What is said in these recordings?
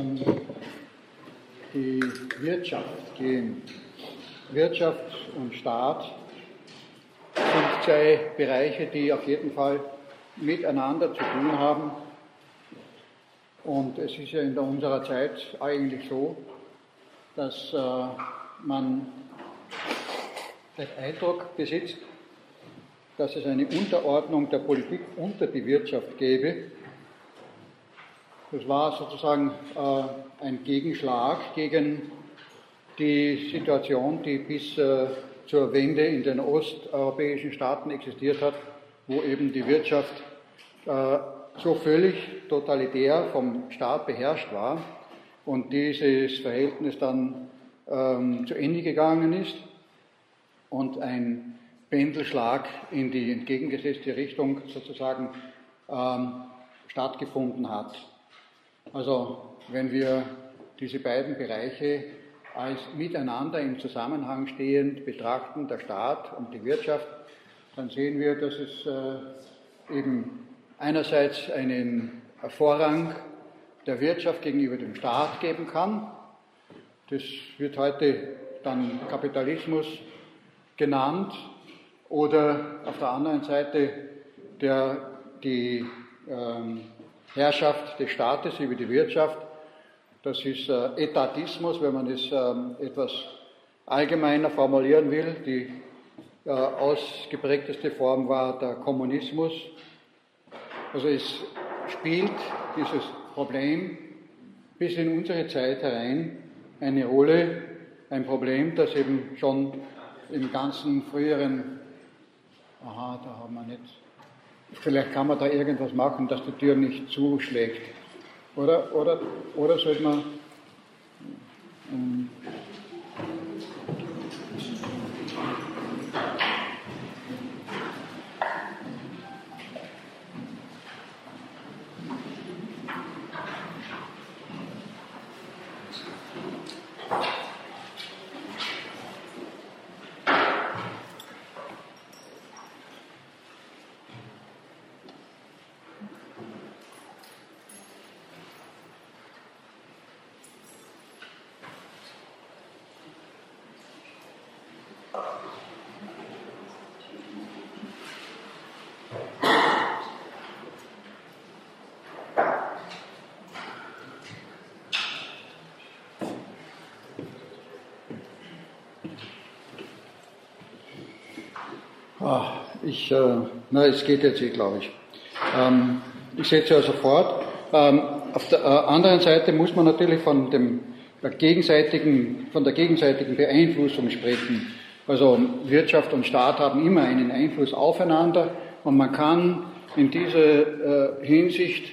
um die Wirtschaft gehen. Wirtschaft und Staat sind zwei Bereiche, die auf jeden Fall miteinander zu tun haben. Und es ist ja in unserer Zeit eigentlich so, dass äh, man den Eindruck besitzt, dass es eine Unterordnung der Politik unter die Wirtschaft gäbe. Das war sozusagen äh, ein Gegenschlag gegen die Situation, die bis äh, zur Wende in den osteuropäischen Staaten existiert hat, wo eben die Wirtschaft äh, so völlig totalitär vom Staat beherrscht war und dieses Verhältnis dann ähm, zu Ende gegangen ist und ein Pendelschlag in die entgegengesetzte Richtung sozusagen ähm, stattgefunden hat. Also wenn wir diese beiden Bereiche als miteinander im Zusammenhang stehend betrachten, der Staat und die Wirtschaft, dann sehen wir, dass es äh, eben einerseits einen Vorrang der Wirtschaft gegenüber dem Staat geben kann. Das wird heute dann Kapitalismus genannt oder auf der anderen Seite der, die ähm, Herrschaft des Staates über die Wirtschaft. Das ist äh, Etatismus, wenn man es ähm, etwas allgemeiner formulieren will. Die äh, ausgeprägteste Form war der Kommunismus. Also es spielt dieses Problem bis in unsere Zeit herein eine Rolle, ein Problem, das eben schon im ganzen früheren aha, da haben wir nicht, vielleicht kann man da irgendwas machen, dass die Tür nicht zuschlägt. Oder, oder, oder sollte man, ähm, Ah, ich, äh, na, es geht jetzt eh, glaube ich. Ähm, ich setze also fort. Ähm, auf der äh, anderen Seite muss man natürlich von dem gegenseitigen, von der gegenseitigen Beeinflussung sprechen. Also Wirtschaft und Staat haben immer einen Einfluss aufeinander und man kann in dieser äh, Hinsicht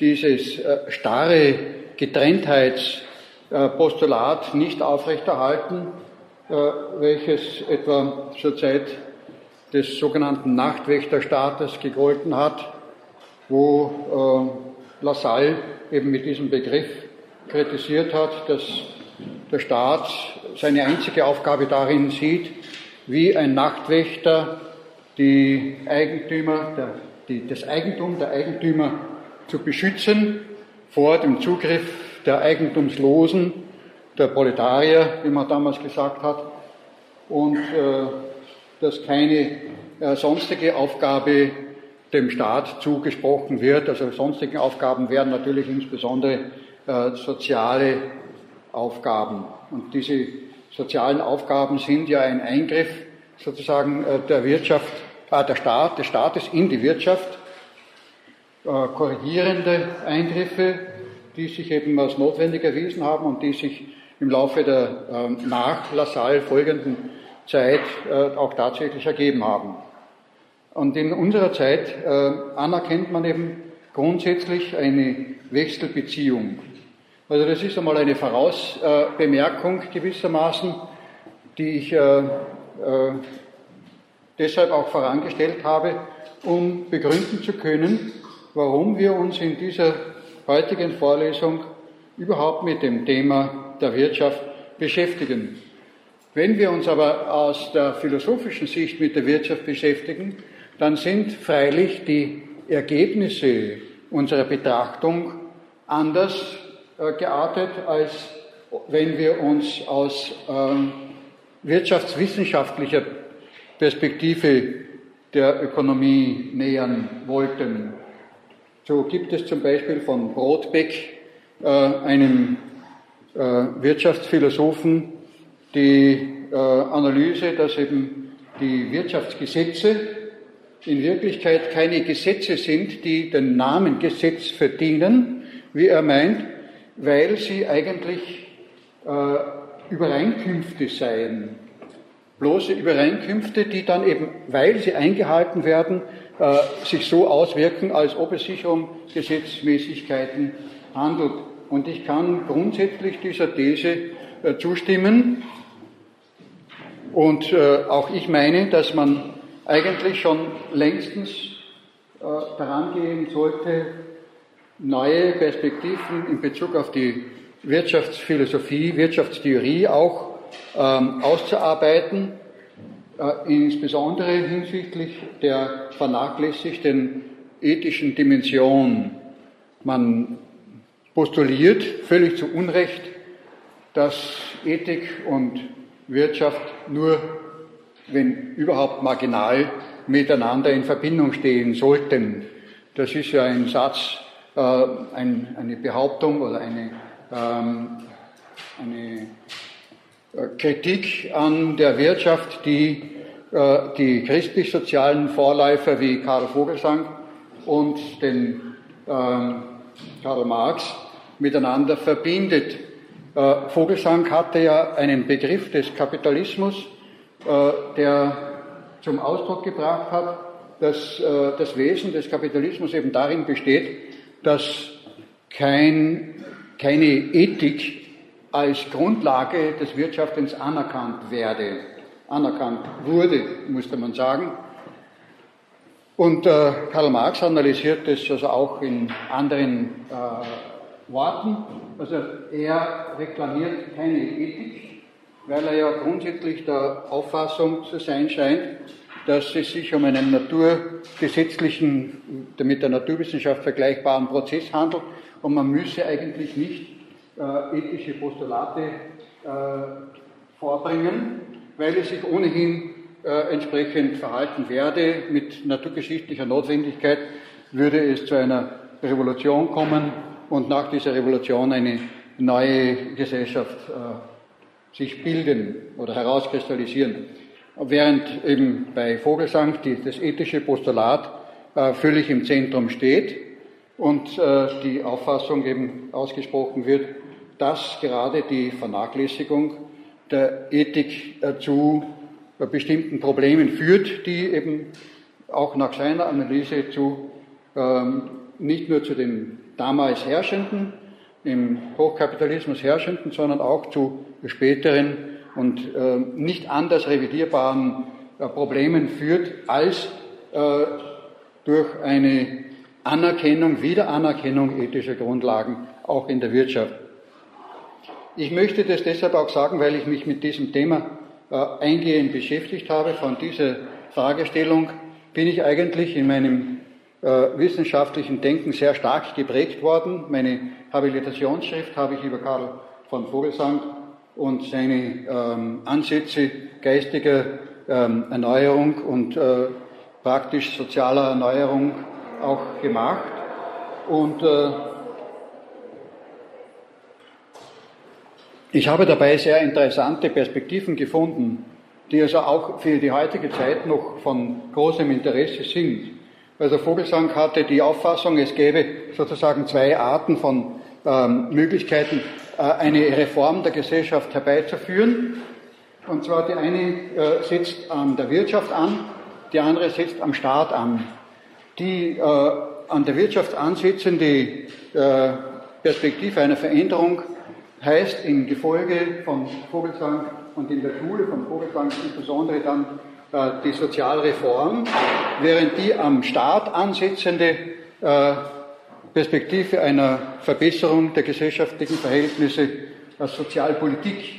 dieses äh, starre Getrenntheitspostulat nicht aufrechterhalten, äh, welches etwa zur Zeit des sogenannten Nachtwächterstaates gegolten hat, wo äh, Lassalle eben mit diesem Begriff kritisiert hat, dass der Staat seine einzige Aufgabe darin sieht, wie ein Nachtwächter die Eigentümer, der, die, das Eigentum der Eigentümer zu beschützen vor dem Zugriff der Eigentumslosen, der Proletarier, wie man damals gesagt hat, und äh, dass keine äh, sonstige Aufgabe dem Staat zugesprochen wird. Also sonstige Aufgaben wären natürlich insbesondere äh, soziale Aufgaben. Und diese sozialen Aufgaben sind ja ein Eingriff sozusagen äh, der Wirtschaft, äh, der Staat, des Staates in die Wirtschaft, äh, korrigierende Eingriffe, die sich eben als notwendig erwiesen haben und die sich im Laufe der ähm, nach Lassalle folgenden Zeit äh, auch tatsächlich ergeben haben. Und in unserer Zeit äh, anerkennt man eben grundsätzlich eine Wechselbeziehung. Also das ist einmal eine Vorausbemerkung gewissermaßen, die ich äh, deshalb auch vorangestellt habe, um begründen zu können, warum wir uns in dieser heutigen Vorlesung überhaupt mit dem Thema der Wirtschaft beschäftigen. Wenn wir uns aber aus der philosophischen Sicht mit der Wirtschaft beschäftigen, dann sind freilich die Ergebnisse unserer Betrachtung anders äh, geartet, als wenn wir uns aus ähm, wirtschaftswissenschaftlicher Perspektive der Ökonomie nähern wollten. So gibt es zum Beispiel von Brodbeck, äh, einem äh, Wirtschaftsphilosophen, die äh, Analyse, dass eben die Wirtschaftsgesetze in Wirklichkeit keine Gesetze sind, die den Namen Gesetz verdienen, wie er meint, weil sie eigentlich äh, Übereinkünfte seien. Bloße Übereinkünfte, die dann eben, weil sie eingehalten werden, äh, sich so auswirken, als ob es sich um Gesetzmäßigkeiten handelt. Und ich kann grundsätzlich dieser These äh, zustimmen. Und äh, auch ich meine, dass man eigentlich schon längstens äh, daran gehen sollte, neue Perspektiven in Bezug auf die Wirtschaftsphilosophie, Wirtschaftstheorie auch ähm, auszuarbeiten, äh, insbesondere hinsichtlich der vernachlässigten ethischen Dimension. Man postuliert völlig zu Unrecht, dass Ethik und Wirtschaft nur, wenn überhaupt marginal, miteinander in Verbindung stehen sollten. Das ist ja ein Satz, äh, ein, eine Behauptung oder eine, ähm, eine äh, Kritik an der Wirtschaft, die äh, die christlich-sozialen Vorläufer wie Karl Vogelsang und den ähm, Karl Marx miteinander verbindet. Äh, Vogelsang hatte ja einen Begriff des Kapitalismus, äh, der zum Ausdruck gebracht hat, dass äh, das Wesen des Kapitalismus eben darin besteht, dass kein, keine Ethik als Grundlage des Wirtschaftens anerkannt werde, anerkannt wurde, musste man sagen. Und äh, Karl Marx analysiert das also auch in anderen äh, Worten. Also er reklamiert keine Ethik, weil er ja grundsätzlich der Auffassung zu sein scheint, dass es sich um einen naturgesetzlichen, mit der Naturwissenschaft vergleichbaren Prozess handelt und man müsse eigentlich nicht äh, ethische Postulate äh, vorbringen, weil es sich ohnehin äh, entsprechend verhalten werde. Mit naturgeschichtlicher Notwendigkeit würde es zu einer Revolution kommen, und nach dieser Revolution eine neue Gesellschaft äh, sich bilden oder herauskristallisieren. Während eben bei Vogelsang die, das ethische Postulat äh, völlig im Zentrum steht und äh, die Auffassung eben ausgesprochen wird, dass gerade die Vernachlässigung der Ethik äh, zu äh, bestimmten Problemen führt, die eben auch nach seiner Analyse zu ähm, nicht nur zu den damals herrschenden, im Hochkapitalismus herrschenden, sondern auch zu späteren und äh, nicht anders revidierbaren äh, Problemen führt, als äh, durch eine Anerkennung, Wiederanerkennung ethischer Grundlagen auch in der Wirtschaft. Ich möchte das deshalb auch sagen, weil ich mich mit diesem Thema äh, eingehend beschäftigt habe. Von dieser Fragestellung bin ich eigentlich in meinem äh, wissenschaftlichen Denken sehr stark geprägt worden. Meine Habilitationsschrift habe ich über Karl von Vogelsang und seine ähm, Ansätze geistiger ähm, Erneuerung und äh, praktisch sozialer Erneuerung auch gemacht. Und äh, ich habe dabei sehr interessante Perspektiven gefunden, die also auch für die heutige Zeit noch von großem Interesse sind. Also Vogelsang hatte die Auffassung, es gäbe sozusagen zwei Arten von ähm, Möglichkeiten, eine Reform der Gesellschaft herbeizuführen. Und zwar die eine äh, setzt an der Wirtschaft an, die andere setzt am Staat an. Die äh, an der Wirtschaft ansetzende äh, Perspektive einer Veränderung heißt im Gefolge von Vogelsang und in der Schule von Vogelsang insbesondere dann äh, die Sozialreform, während die am Staat ansetzende äh, Perspektive einer Verbesserung der gesellschaftlichen Verhältnisse als Sozialpolitik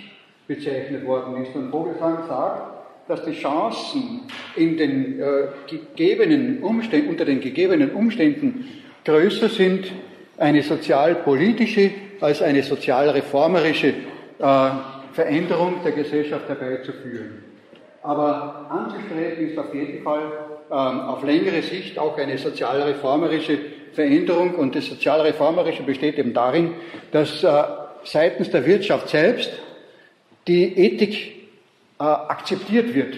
bezeichnet worden ist. Und Vogelsang sagt, dass die Chancen in den, äh, gegebenen Umständen, unter den gegebenen Umständen größer sind, eine sozialpolitische als eine sozialreformerische äh, Veränderung der Gesellschaft herbeizuführen. Aber anzustreben ist auf jeden Fall ähm, auf längere Sicht auch eine sozialreformerische Veränderung und das sozialreformerische besteht eben darin, dass äh, seitens der Wirtschaft selbst die Ethik äh, akzeptiert wird.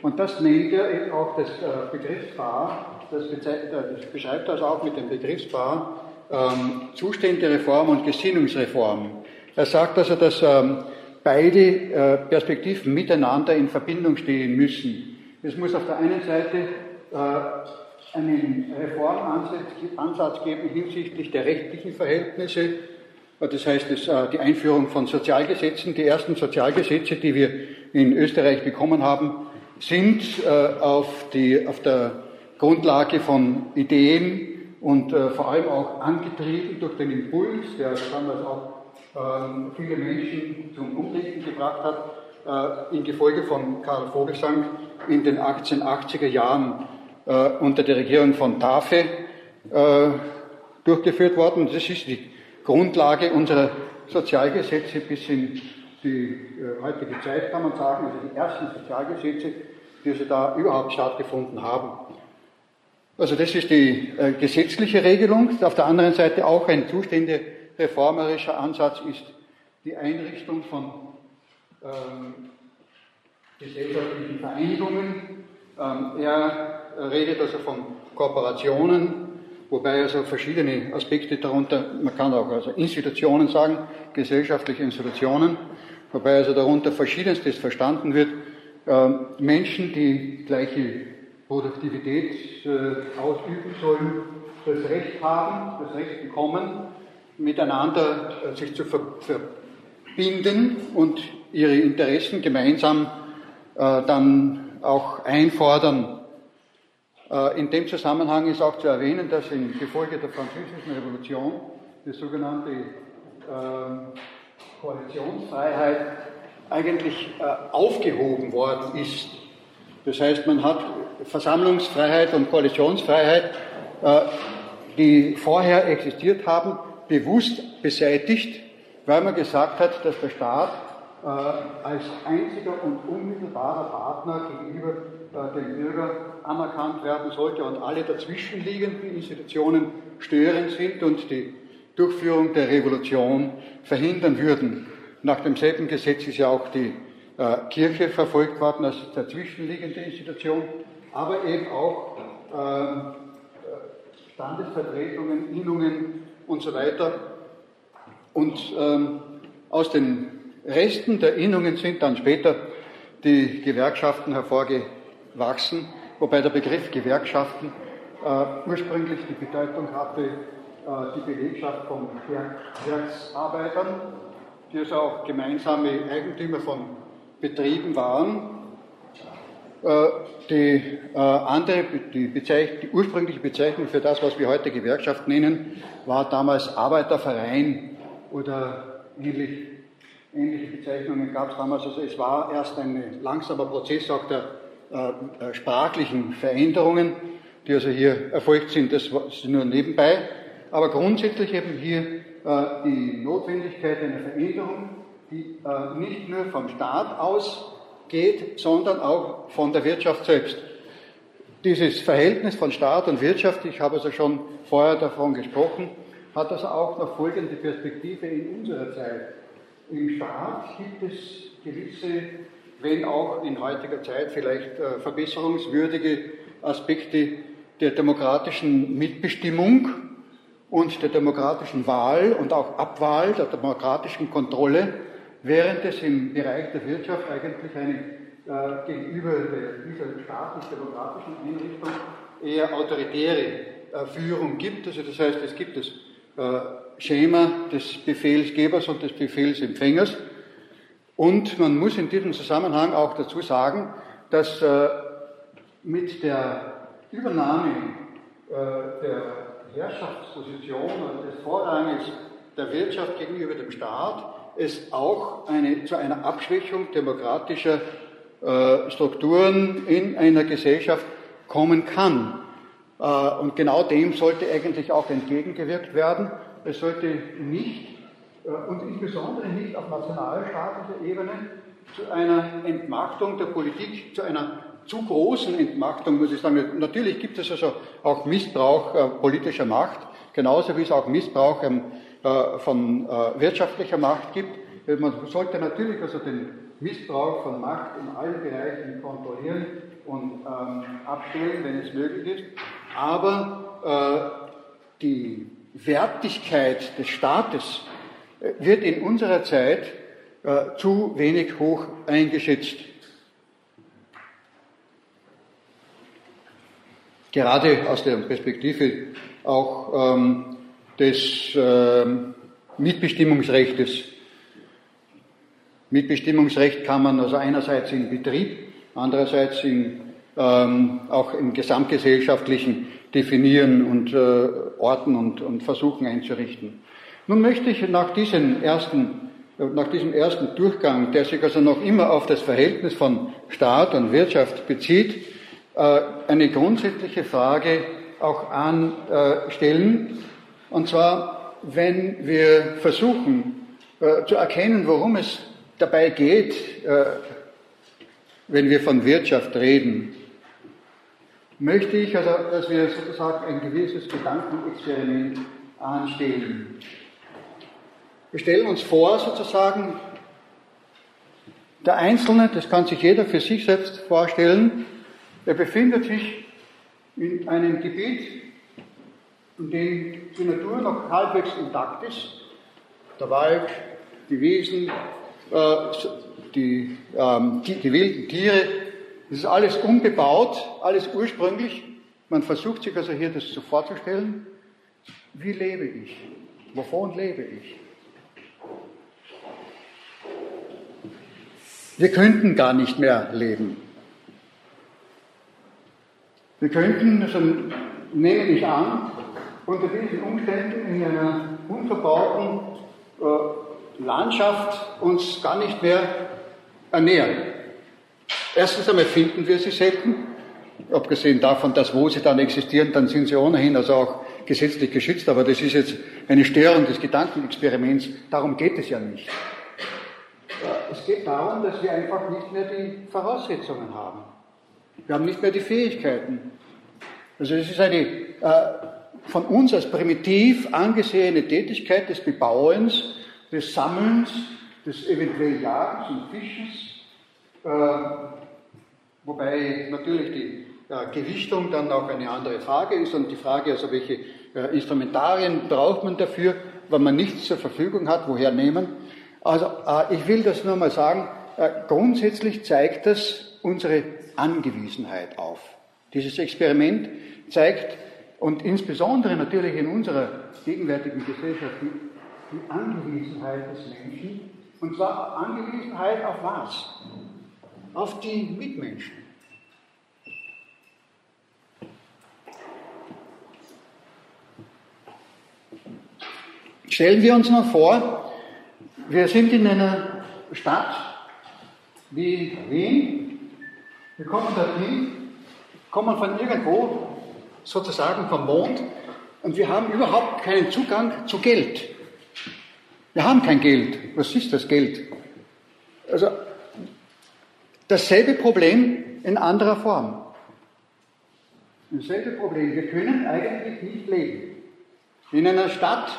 Und das nennt er eben auch das äh, Begriffspaar, das, das, beschreibt das auch mit dem Begriffspaar ähm, Zuständereform und Gesinnungsreform. Er sagt also, dass ähm, beide äh, Perspektiven miteinander in Verbindung stehen müssen. Es muss auf der einen Seite äh, einen Reformansatz geben hinsichtlich der rechtlichen Verhältnisse. Das heißt, äh, die Einführung von Sozialgesetzen. Die ersten Sozialgesetze, die wir in Österreich bekommen haben, sind äh, auf, die, auf der Grundlage von Ideen und äh, vor allem auch angetrieben durch den Impuls, der damals auch ähm, viele Menschen zum Umdenken gebracht hat, in Gefolge von Karl Vogelsang in den 1880er Jahren äh, unter der Regierung von Tafe äh, durchgeführt worden. Das ist die Grundlage unserer Sozialgesetze bis in die äh, heutige Zeit, kann man sagen, also die ersten Sozialgesetze, die also da überhaupt stattgefunden haben. Also das ist die äh, gesetzliche Regelung. Auf der anderen Seite auch ein zuständereformerischer Ansatz ist die Einrichtung von ähm, gesellschaftlichen Vereinigungen. Ähm, er redet also von Kooperationen, wobei also verschiedene Aspekte darunter, man kann auch also Institutionen sagen, gesellschaftliche Institutionen, wobei also darunter verschiedenstes verstanden wird. Ähm, Menschen, die gleiche Produktivität äh, ausüben sollen, das Recht haben, das Recht bekommen, miteinander äh, sich zu verbinden und ihre Interessen gemeinsam äh, dann auch einfordern. Äh, in dem Zusammenhang ist auch zu erwähnen, dass in Gefolge der Französischen Revolution die sogenannte ähm, Koalitionsfreiheit eigentlich äh, aufgehoben worden ist. Das heißt, man hat Versammlungsfreiheit und Koalitionsfreiheit, die vorher existiert haben, bewusst beseitigt, weil man gesagt hat, dass der Staat äh, als einziger und unmittelbarer Partner gegenüber äh, dem Bürger anerkannt werden sollte und alle dazwischenliegenden Institutionen störend sind und die Durchführung der Revolution verhindern würden. Nach demselben Gesetz ist ja auch die äh, Kirche verfolgt worden als dazwischenliegende Institution, aber eben auch ähm, Standesvertretungen, Innungen und so weiter. Und ähm, aus den Resten der Innungen sind dann später die Gewerkschaften hervorgewachsen, wobei der Begriff Gewerkschaften äh, ursprünglich die Bedeutung hatte, äh, die Belegschaft von Werksarbeitern, die also auch gemeinsame Eigentümer von Betrieben waren. Äh, die, äh, andere, die, die ursprüngliche Bezeichnung für das, was wir heute Gewerkschaft nennen, war damals Arbeiterverein oder ähnlich Ähnliche Bezeichnungen gab es damals. Also es war erst ein langsamer Prozess auch der äh, äh, sprachlichen Veränderungen, die also hier erfolgt sind. Das ist nur nebenbei. Aber grundsätzlich eben hier äh, die Notwendigkeit einer Veränderung, die nicht nur vom Staat ausgeht, sondern auch von der Wirtschaft selbst. Dieses Verhältnis von Staat und Wirtschaft, ich habe also schon vorher davon gesprochen, hat also auch noch folgende Perspektive in unserer Zeit. Im Staat gibt es gewisse, wenn auch in heutiger Zeit vielleicht äh, verbesserungswürdige Aspekte der demokratischen Mitbestimmung und der demokratischen Wahl und auch Abwahl, der demokratischen Kontrolle, während es im Bereich der Wirtschaft eigentlich eine äh, gegenüber dieser staatlich-demokratischen Einrichtung eher autoritäre äh, Führung gibt. Also das heißt, es gibt es äh, Schema des Befehlsgebers und des Befehlsempfängers. Und man muss in diesem Zusammenhang auch dazu sagen, dass äh, mit der Übernahme äh, der Herrschaftsposition und des Vorranges der Wirtschaft gegenüber dem Staat es auch eine, zu einer Abschwächung demokratischer äh, Strukturen in einer Gesellschaft kommen kann. Und genau dem sollte eigentlich auch entgegengewirkt werden. Es sollte nicht und insbesondere nicht auf nationalstaatlicher Ebene zu einer Entmachtung der Politik, zu einer zu großen Entmachtung, muss ich sagen. Natürlich gibt es also auch Missbrauch äh, politischer Macht, genauso wie es auch Missbrauch ähm, äh, von äh, wirtschaftlicher Macht gibt. Äh, man sollte natürlich also den Missbrauch von Macht in allen Bereichen kontrollieren und ähm, abstellen, wenn es möglich ist. Aber äh, die Wertigkeit des Staates äh, wird in unserer Zeit äh, zu wenig hoch eingeschätzt. Gerade aus der Perspektive auch ähm, des äh, Mitbestimmungsrechtes. Mitbestimmungsrecht kann man also einerseits im Betrieb, andererseits in, ähm, auch im gesamtgesellschaftlichen definieren und äh, orten und, und versuchen einzurichten. Nun möchte ich nach, diesen ersten, nach diesem ersten Durchgang, der sich also noch immer auf das Verhältnis von Staat und Wirtschaft bezieht, äh, eine grundsätzliche Frage auch anstellen. Und zwar, wenn wir versuchen äh, zu erkennen, worum es dabei geht, äh, wenn wir von Wirtschaft reden, möchte ich, also, dass wir sozusagen ein gewisses Gedankenexperiment anstellen. Wir stellen uns vor, sozusagen, der Einzelne, das kann sich jeder für sich selbst vorstellen, er befindet sich in einem Gebiet, in dem die Natur noch halbwegs intakt ist. Der Wald, die Wiesen, äh, die, ähm, die, die wilden Tiere, das ist alles unbebaut, alles ursprünglich. Man versucht sich also hier das so vorzustellen. Wie lebe ich? Wovon lebe ich? Wir könnten gar nicht mehr leben. Wir könnten, also nehme ich an, unter diesen Umständen in einer unverbauten äh, Landschaft uns gar nicht mehr ernähren. Erstens einmal finden wir sie selten, abgesehen davon, dass wo sie dann existieren, dann sind sie ohnehin also auch gesetzlich geschützt, aber das ist jetzt eine Störung des Gedankenexperiments, darum geht es ja nicht. Es geht darum, dass wir einfach nicht mehr die Voraussetzungen haben. Wir haben nicht mehr die Fähigkeiten. Also es ist eine äh, von uns als primitiv angesehene Tätigkeit des Bebauens, des Sammelns, des eventuell Jagens und Fischens, äh, Wobei natürlich die äh, Gewichtung dann auch eine andere Frage ist und die Frage, also welche äh, Instrumentarien braucht man dafür, wenn man nichts zur Verfügung hat, woher nehmen. Also äh, ich will das nur mal sagen, äh, grundsätzlich zeigt das unsere Angewiesenheit auf. Dieses Experiment zeigt, und insbesondere natürlich in unserer gegenwärtigen Gesellschaft, die, die Angewiesenheit des Menschen, und zwar Angewiesenheit auf was? auf die Mitmenschen. Stellen wir uns noch vor, wir sind in einer Stadt wie Wien, wir kommen dorthin, kommen von irgendwo, sozusagen vom Mond, und wir haben überhaupt keinen Zugang zu Geld. Wir haben kein Geld. Was ist das Geld? Also Dasselbe Problem in anderer Form. Dasselbe Problem. Wir können eigentlich nicht leben. In einer Stadt,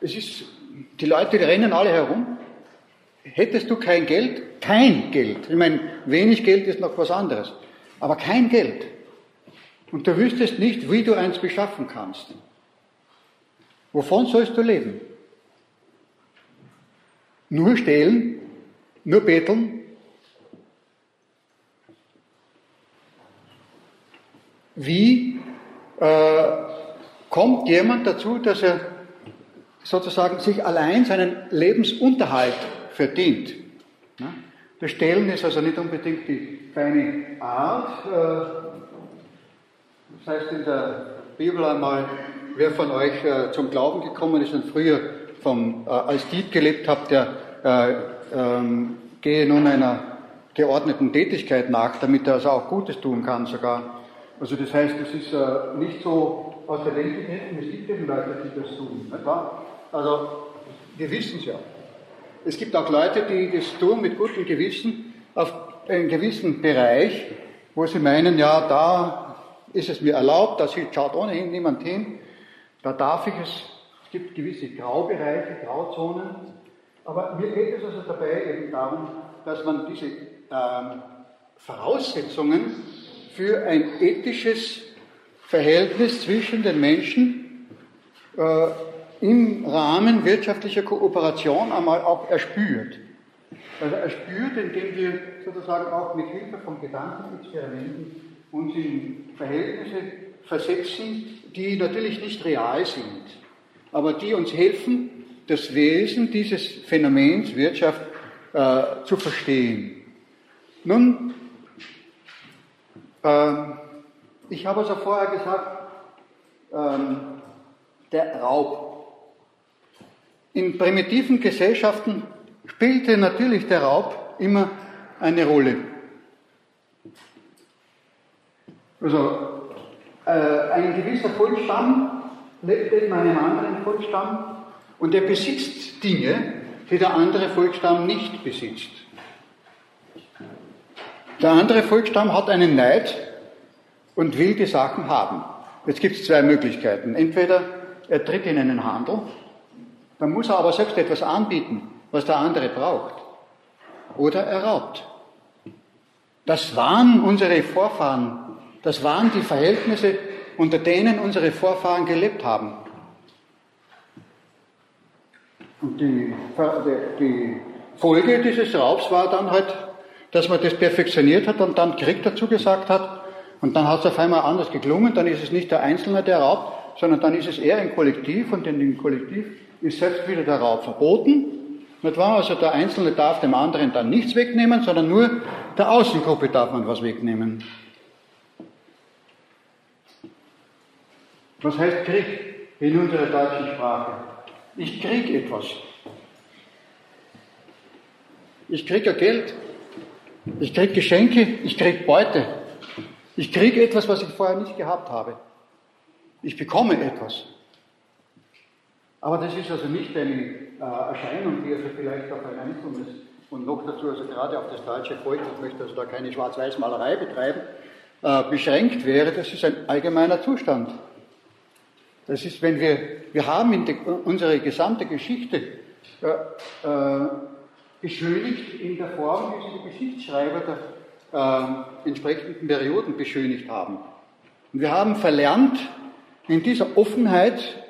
es ist, die Leute die rennen alle herum. Hättest du kein Geld, kein Geld. Ich meine, wenig Geld ist noch was anderes. Aber kein Geld. Und du wüsstest nicht, wie du eins beschaffen kannst. Wovon sollst du leben? Nur stehlen? Nur betteln? Wie äh, kommt jemand dazu, dass er sozusagen sich allein seinen Lebensunterhalt verdient? Das Stellen ist also nicht unbedingt die feine Art. Äh, das heißt in der Bibel einmal, wer von euch äh, zum Glauben gekommen ist und früher vom, äh, als Dieb gelebt hat, der ähm, gehe nun einer geordneten Tätigkeit nach, damit er also auch Gutes tun kann sogar. Also das heißt, es ist äh, nicht so aus der Welt gegriffen, es gibt eben Leute, die das tun. Nicht wahr? Also Wir wissen es ja. Es gibt auch Leute, die das tun mit gutem Gewissen auf einen gewissen Bereich, wo sie meinen, ja, da ist es mir erlaubt, da schaut ohnehin niemand hin, da darf ich es. Es gibt gewisse Graubereiche, Grauzonen, aber mir geht es also dabei eben darum, dass man diese ähm, Voraussetzungen für ein ethisches Verhältnis zwischen den Menschen äh, im Rahmen wirtschaftlicher Kooperation einmal auch erspürt. Also erspürt, indem wir sozusagen auch mit Hilfe von Gedankenexperimenten uns in Verhältnisse versetzen, die natürlich nicht real sind, aber die uns helfen, das Wesen dieses Phänomens Wirtschaft äh, zu verstehen. Nun, ähm, ich habe es ja vorher gesagt, ähm, der Raub. In primitiven Gesellschaften spielte natürlich der Raub immer eine Rolle. Also äh, ein gewisser Volksstamm lebt in einem anderen Volksstamm und er besitzt Dinge, die der andere Volksstamm nicht besitzt. Der andere Volksstamm hat einen Neid und will die Sachen haben. Jetzt gibt es zwei Möglichkeiten. Entweder er tritt in einen Handel, dann muss er aber selbst etwas anbieten, was der andere braucht. Oder er raubt. Das waren unsere Vorfahren, das waren die Verhältnisse, unter denen unsere Vorfahren gelebt haben. Und die, die Folge dieses Raubs war dann halt, dass man das perfektioniert hat und dann Krieg dazu gesagt hat. Und dann hat es auf einmal anders geklungen. Dann ist es nicht der Einzelne, der raubt, sondern dann ist es eher ein Kollektiv und in dem Kollektiv ist selbst wieder der Raub verboten. Nicht wahr? Also der Einzelne darf dem anderen dann nichts wegnehmen, sondern nur der Außengruppe darf man was wegnehmen. Was heißt Krieg in unserer deutschen Sprache? Ich krieg etwas. Ich kriege Geld. Ich kriege Geschenke. Ich kriege Beute. Ich kriege etwas, was ich vorher nicht gehabt habe. Ich bekomme etwas. Aber das ist also nicht eine äh, Erscheinung, die also vielleicht auf ein einzelnes und noch dazu also gerade auf das deutsche Volk, ich möchte also da keine Schwarz-Weiß-Malerei betreiben, äh, beschränkt wäre. Das ist ein allgemeiner Zustand. Das ist, wenn wir, wir haben in die, unsere gesamte Geschichte äh, äh, beschönigt in der Form, wie sie die Geschichtsschreiber der äh, entsprechenden Perioden beschönigt haben. Und wir haben verlernt, in dieser Offenheit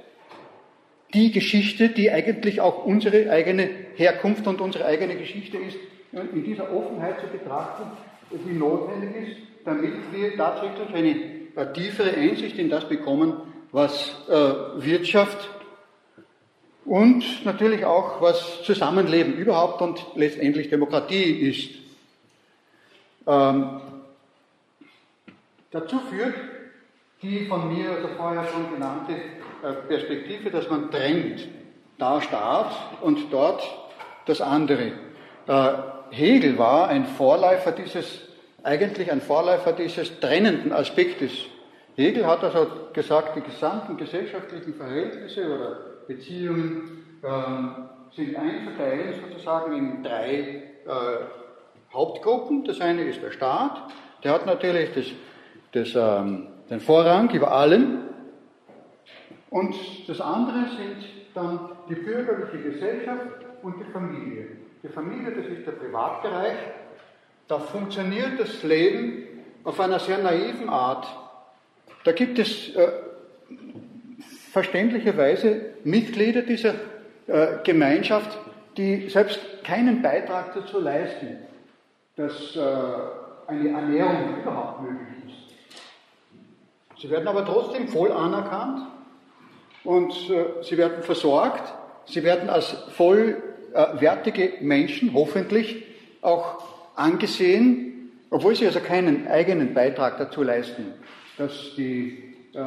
die Geschichte, die eigentlich auch unsere eigene Herkunft und unsere eigene Geschichte ist, in dieser Offenheit zu betrachten, die notwendig ist, damit wir tatsächlich eine tiefere Einsicht in das bekommen, was äh, Wirtschaft und natürlich auch was Zusammenleben überhaupt und letztendlich Demokratie ist. Ähm, dazu führt die von mir also vorher schon genannte Perspektive, dass man trennt, da Staat und dort das andere. Äh, Hegel war ein Vorläufer dieses, eigentlich ein Vorläufer dieses trennenden Aspektes Hegel hat also gesagt, die gesamten gesellschaftlichen Verhältnisse oder Beziehungen ähm, sind einzuteilen sozusagen in drei äh, Hauptgruppen. Das eine ist der Staat, der hat natürlich das, das, ähm, den Vorrang über allen. Und das andere sind dann die bürgerliche Gesellschaft und die Familie. Die Familie, das ist der Privatbereich. Da funktioniert das Leben auf einer sehr naiven Art. Da gibt es äh, verständlicherweise Mitglieder dieser äh, Gemeinschaft, die selbst keinen Beitrag dazu leisten, dass äh, eine Ernährung überhaupt möglich ist. Sie werden aber trotzdem voll anerkannt und äh, sie werden versorgt, sie werden als vollwertige Menschen hoffentlich auch angesehen, obwohl sie also keinen eigenen Beitrag dazu leisten dass die äh,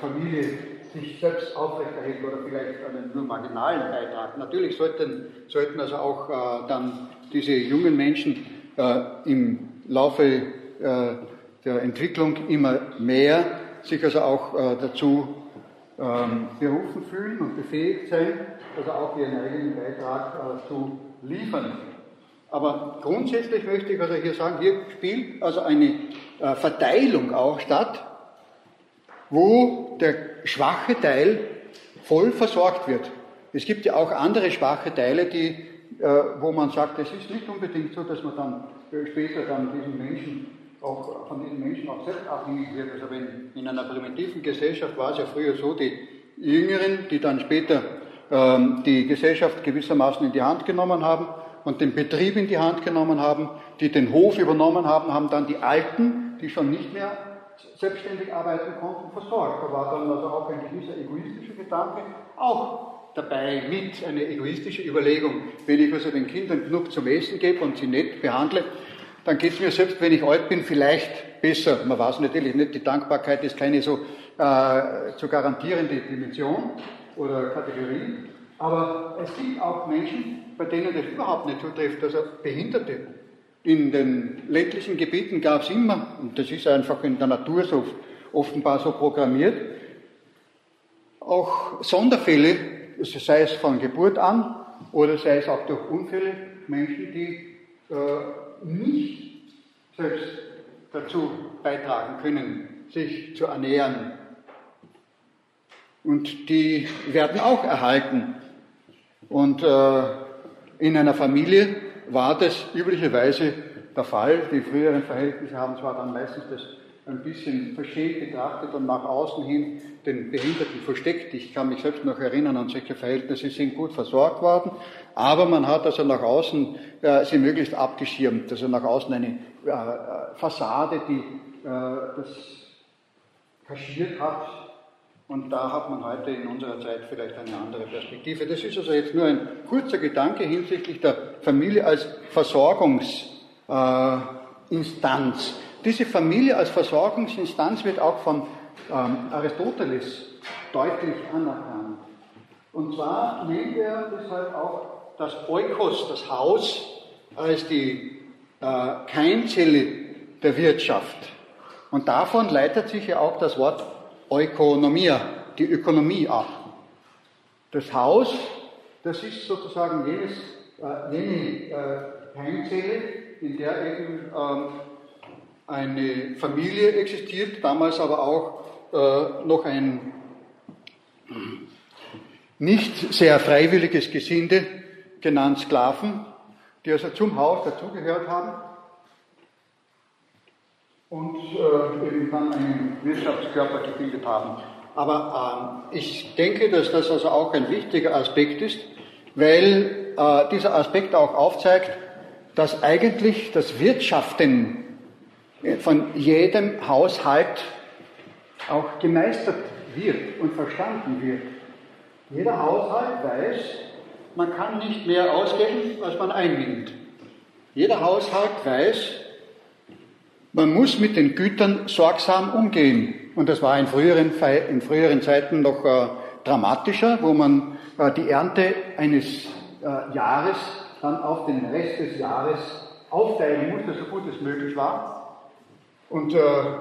Familie sich selbst aufrechterhält oder vielleicht einen nur marginalen Beitrag. Natürlich sollten, sollten also auch äh, dann diese jungen Menschen äh, im Laufe äh, der Entwicklung immer mehr sich also auch äh, dazu ähm, berufen fühlen und befähigt sein, also auch ihren eigenen Beitrag äh, zu liefern. Aber grundsätzlich möchte ich also hier sagen, hier spielt also eine äh, Verteilung auch statt, wo der schwache Teil voll versorgt wird. Es gibt ja auch andere schwache Teile, die, äh, wo man sagt, es ist nicht unbedingt so, dass man dann äh, später dann diesen Menschen auch von diesen Menschen auch selbst abhängig wird. Also wenn in einer primitiven Gesellschaft war es ja früher so, die Jüngeren, die dann später ähm, die Gesellschaft gewissermaßen in die Hand genommen haben und den Betrieb in die Hand genommen haben, die den Hof übernommen haben, haben dann die Alten, die schon nicht mehr selbstständig arbeiten konnten, versorgt. Da war dann also auch ein gewisser egoistischer Gedanke auch dabei mit, eine egoistische Überlegung. Wenn ich also den Kindern genug zum Essen gebe und sie nett behandle, dann geht es mir selbst, wenn ich alt bin, vielleicht besser. Man weiß natürlich nicht, die Dankbarkeit ist keine so äh, zu garantierende Dimension oder Kategorie. Aber es gibt auch Menschen, bei denen das überhaupt nicht zutrifft, also Behinderte. In den ländlichen Gebieten gab es immer, und das ist einfach in der Natur so offenbar so programmiert, auch Sonderfälle, sei es von Geburt an oder sei es auch durch Unfälle, Menschen, die äh, nicht selbst dazu beitragen können, sich zu ernähren. Und die werden auch erhalten. Und äh, in einer Familie war das üblicherweise der Fall. Die früheren Verhältnisse haben zwar dann meistens das ein bisschen verschämt betrachtet und nach außen hin den Behinderten versteckt. Ich kann mich selbst noch erinnern an solche Verhältnisse, sie sind gut versorgt worden, aber man hat also nach außen äh, sie möglichst abgeschirmt, also nach außen eine äh, äh Fassade, die äh, das kaschiert hat. Und da hat man heute in unserer Zeit vielleicht eine andere Perspektive. Das ist also jetzt nur ein kurzer Gedanke hinsichtlich der Familie als Versorgungsinstanz. Diese Familie als Versorgungsinstanz wird auch von ähm, Aristoteles deutlich anerkannt. Und zwar nennt er deshalb auch das Oikos, das Haus, als die äh, Keimzelle der Wirtschaft. Und davon leitet sich ja auch das Wort Ökonomia, die Ökonomie ab. Das Haus, das ist sozusagen jenes, äh, jene äh, Keimzelle, in der eben ähm, eine Familie existiert, damals aber auch äh, noch ein nicht sehr freiwilliges Gesinde, genannt Sklaven, die also zum Haus dazugehört haben und äh, eben dann einen Wirtschaftskörper gebildet haben. Aber äh, ich denke, dass das also auch ein wichtiger Aspekt ist, weil äh, dieser Aspekt auch aufzeigt, dass eigentlich das Wirtschaften von jedem Haushalt auch gemeistert wird und verstanden wird. Jeder Haushalt weiß, man kann nicht mehr ausgeben, als man einnimmt. Jeder Haushalt weiß, man muss mit den Gütern sorgsam umgehen. Und das war in früheren, in früheren Zeiten noch äh, dramatischer, wo man äh, die Ernte eines äh, Jahres dann auf den Rest des Jahres aufteilen musste, so gut es möglich war und äh,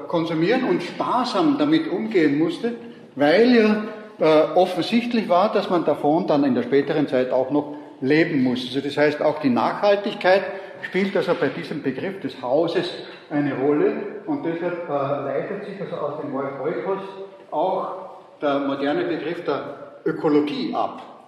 konsumieren und sparsam damit umgehen musste, weil ja äh, offensichtlich war, dass man davon dann in der späteren Zeit auch noch leben muss. Also das heißt, auch die Nachhaltigkeit spielt also bei diesem Begriff des Hauses eine Rolle und deshalb äh, leitet sich also aus dem Wort Oikos auch der moderne Begriff der Ökologie ab.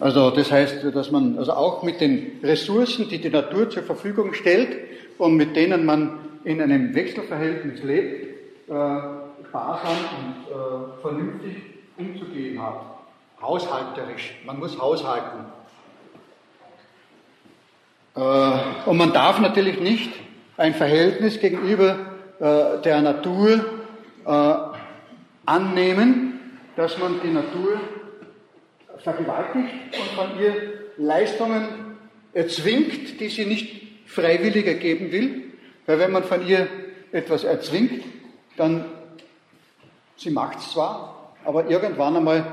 Also das heißt, dass man also auch mit den Ressourcen, die die Natur zur Verfügung stellt und mit denen man in einem Wechselverhältnis lebt, äh, sparsam und äh, vernünftig umzugehen hat. Haushalterisch. Man muss haushalten. Äh, und man darf natürlich nicht ein Verhältnis gegenüber äh, der Natur äh, annehmen, dass man die Natur vergewaltigt und von ihr Leistungen erzwingt, die sie nicht freiwillig ergeben will. Weil wenn man von ihr etwas erzwingt, dann, sie macht es zwar, aber irgendwann einmal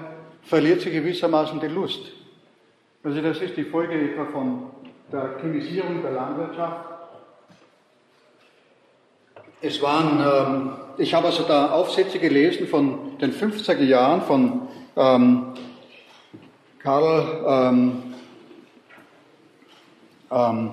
verliert sie gewissermaßen die Lust. Also das ist die Folge etwa von der Chemisierung der Landwirtschaft. es waren, ähm, ich habe also da Aufsätze gelesen von den 50er Jahren von ähm, Karl, ähm, ähm,